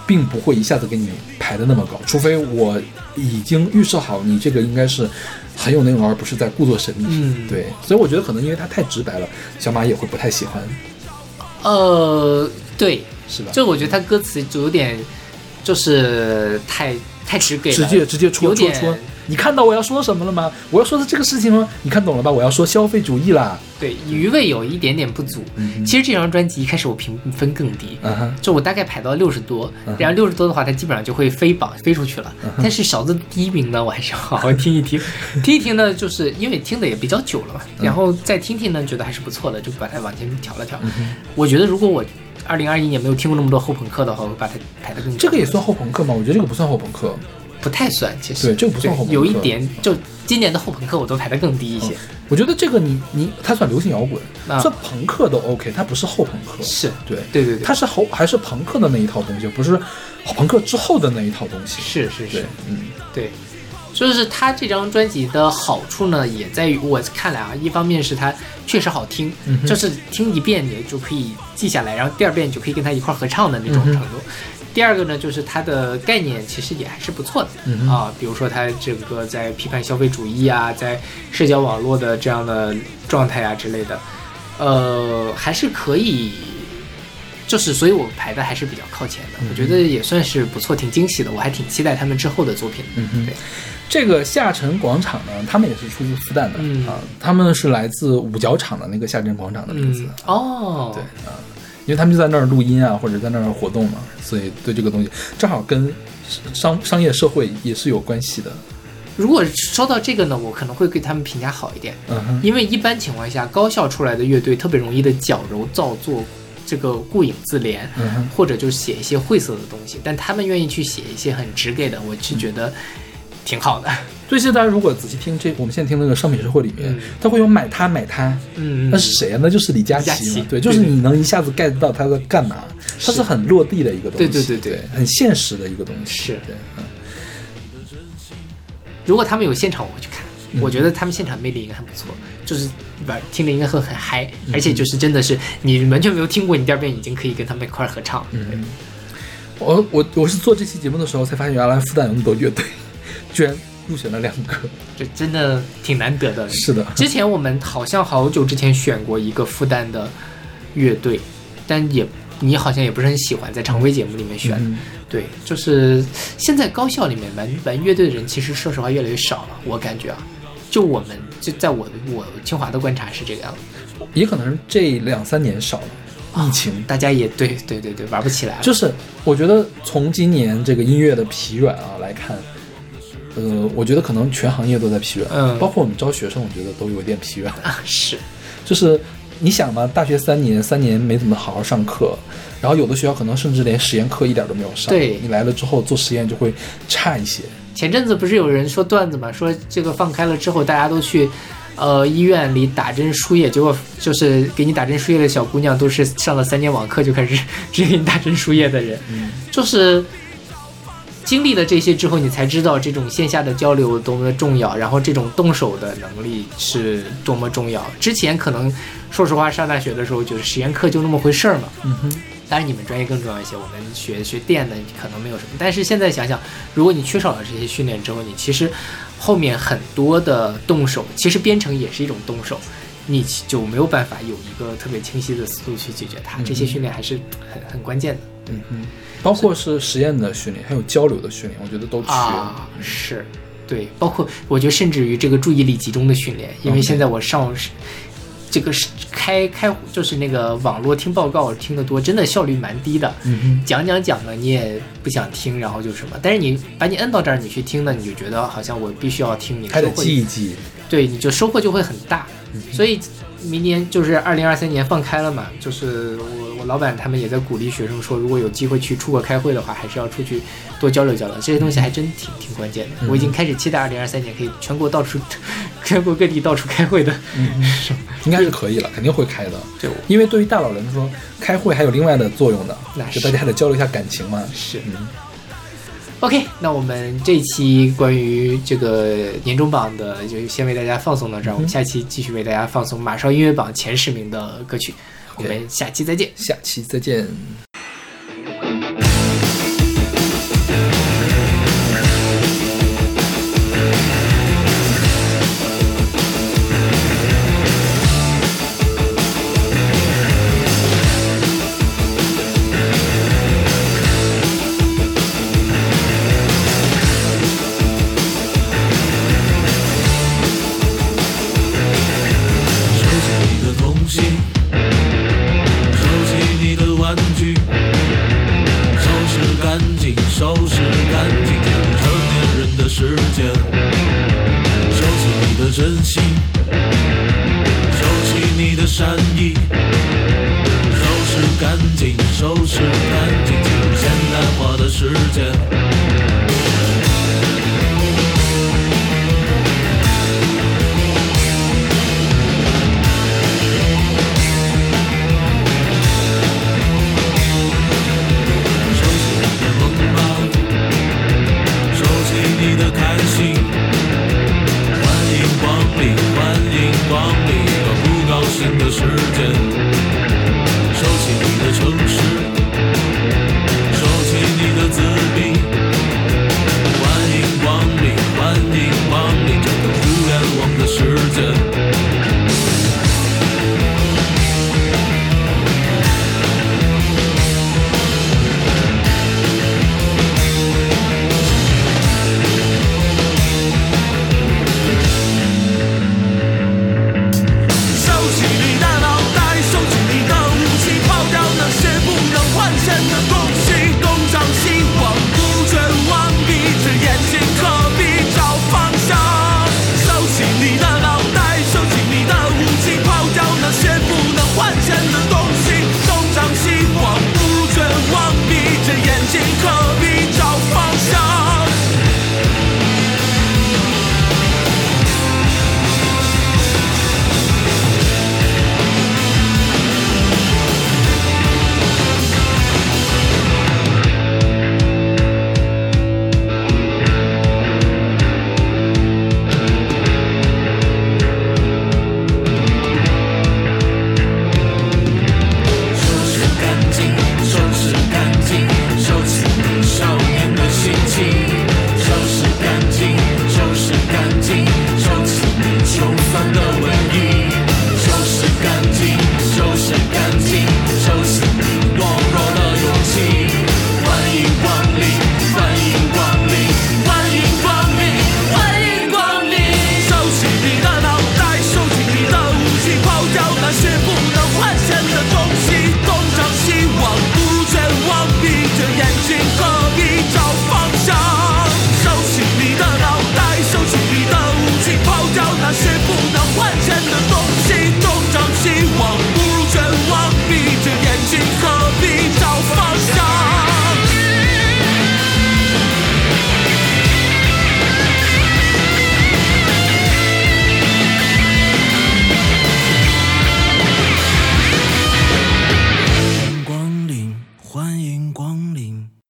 并不会一下子给你排的那么高，除非我已经预设好你这个应该是很有内容，而不是在故作神秘。嗯对，所以我觉得可能因为它太直白了，小马也会不太喜欢，呃，对，是吧？就我觉得他歌词就有点，就是太太直给了，直接直接戳戳戳。你看到我要说什么了吗？我要说的这个事情吗？你看懂了吧？我要说消费主义啦。对，余味有一点点不足。嗯其实这张专辑一开始我评分更低，嗯，就我大概排到六十多然后六十多的话，它基本上就会飞榜飞出去了。但是小子第一名呢，我还是要好好听一听，(laughs) 听一听呢，就是因为听的也比较久了嘛，嗯然后再听听呢，觉得还是不错的，就把它往前调了调。我觉得如果我二零二一年没有听过那么多后朋克的话，我会把它排得更。这个也算后朋克吗？我觉得这个不算后朋克。不太算，其实。对这个不算后朋克。有一点，就今年的后朋克我都排得更低一些。我觉得这个你你它算流行摇滚，那算朋克都 OK，它不是后朋克。是对对对对，它是后还是朋克的那一套东西，不是朋克之后的那一套东西。是是是，，嗯，对，就是他这张专辑的好处呢，也在于我看来啊，一方面是它确实好听，嗯就是听一遍你就可以记下来，然后第二遍你就可以跟他一块儿合唱的那种程度。第二个呢，就是它的概念其实也还是不错的、嗯啊，比如说它这个在批判消费主义啊，在社交网络的这样的状态啊之类的，呃，还是可以，就是所以我排的还是比较靠前的，我觉得也算是不错，挺惊喜的，我还挺期待他们之后的作品。的。嗯哼。对，这个下沉广场呢，他们也是出自复旦的、嗯。啊，他们是来自五角场的那个下沉广场的名字。嗯，哦，对啊，因为他们就在那儿录音啊，或者在那儿活动嘛，所以对这个东西正好跟商商业社会也是有关系的。如果说到这个呢，我可能会对他们评价好一点，嗯哼，因为一般情况下，高校出来的乐队特别容易的矫揉造作，这个顾影自怜，或者就是写一些晦涩的东西，但他们愿意去写一些很直给的，我是觉得挺好的。所以现在大家如果仔细听这，我们现在听那个商品社会里面，嗯它会有买它买它，嗯，那是谁啊？那就是李佳琦琦嘛。对，就是你能一下子 get 到他在干嘛，它是很落地的一个东西，对对对对很现实的一个东西。是对，嗯如果他们有现场，我会去看。嗯我觉得他们现场魅力应该很不错，就是吧，听着应该会很嗨，嗯而且就是真的是你完全没有听过，你第二遍已经可以跟他们一块儿合唱。嗯，我我我是做这期节目的时候才发现，原来复旦有那么多乐队，(laughs) 居然入选了两个。这真的挺难得的。是的，之前我们好像好久之前选过一个复旦的乐队，但也你好像也不是很喜欢，在常规节目里面选。嗯对，就是现在高校里面玩玩乐队的人，其实说实话越来越少了，我感觉啊，就我们就在我我清华的观察是这个样子，也可能是这两三年少了，疫情。大家也对对对对玩不起来了。就是我觉得从今年这个音乐的疲软啊来看，呃，我觉得可能全行业都在疲软，嗯包括我们招学生，我觉得都有点疲软。啊是，就是你想嘛，大学三年，三年没怎么好好上课，然后有的学校可能甚至连实验课一点都没有上，对你来了之后做实验就会差一些。前阵子不是有人说段子嘛，说这个放开了之后，大家都去。呃，医院里打针输液，结果就是给你打针输液的小姑娘，都是上了三年网课就开始 (laughs) 直接给你打针输液的人，嗯就是经历了这些之后，你才知道这种线下的交流多么的重要，然后这种动手的能力是多么重要。之前可能说实话，上大学的时候就是实验课就那么回事儿嘛，嗯哼，当然你们专业更重要一些，我们学学电的可能没有什么。但是现在想想，如果你缺少了这些训练之后，你其实后面很多的动手，其实编程也是一种动手，(laughs) 你就没有办法有一个特别清晰的思路去解决它。这些训练还是很很关键的嗯哼，包括是实验的训练，还有交流的训练，我觉得都缺。啊，是。对，包括我觉得甚至于这个注意力集中的训练，因为现在我上这个是开开就是那个网络听报告听得多，真的效率蛮低的。讲讲讲的你也不想听，然后就什么，但是你把你摁到这儿，你去听呢，你就觉得好像我必须要听，你还得记一记。对，你就收获就会很大。嗯所以明年就是二零二三年放开了嘛，就是我我老板他们也在鼓励学生说，如果有机会去出国开会的话，还是要出去多交流交流，这些东西还真挺挺关键的。嗯我已经开始期待二零二三年可以全国到处全国各地到处开会的。应该是可以了，肯定会开的。就因为对于大佬来说，开会还有另外的作用的那，就是大家还得交流一下感情嘛。是嗯，OK，那我们这期关于这个年终榜的，就先为大家放送到这儿。我们下期继续为大家放送马上音乐榜前十名的歌曲。我们下期再见。下期再见。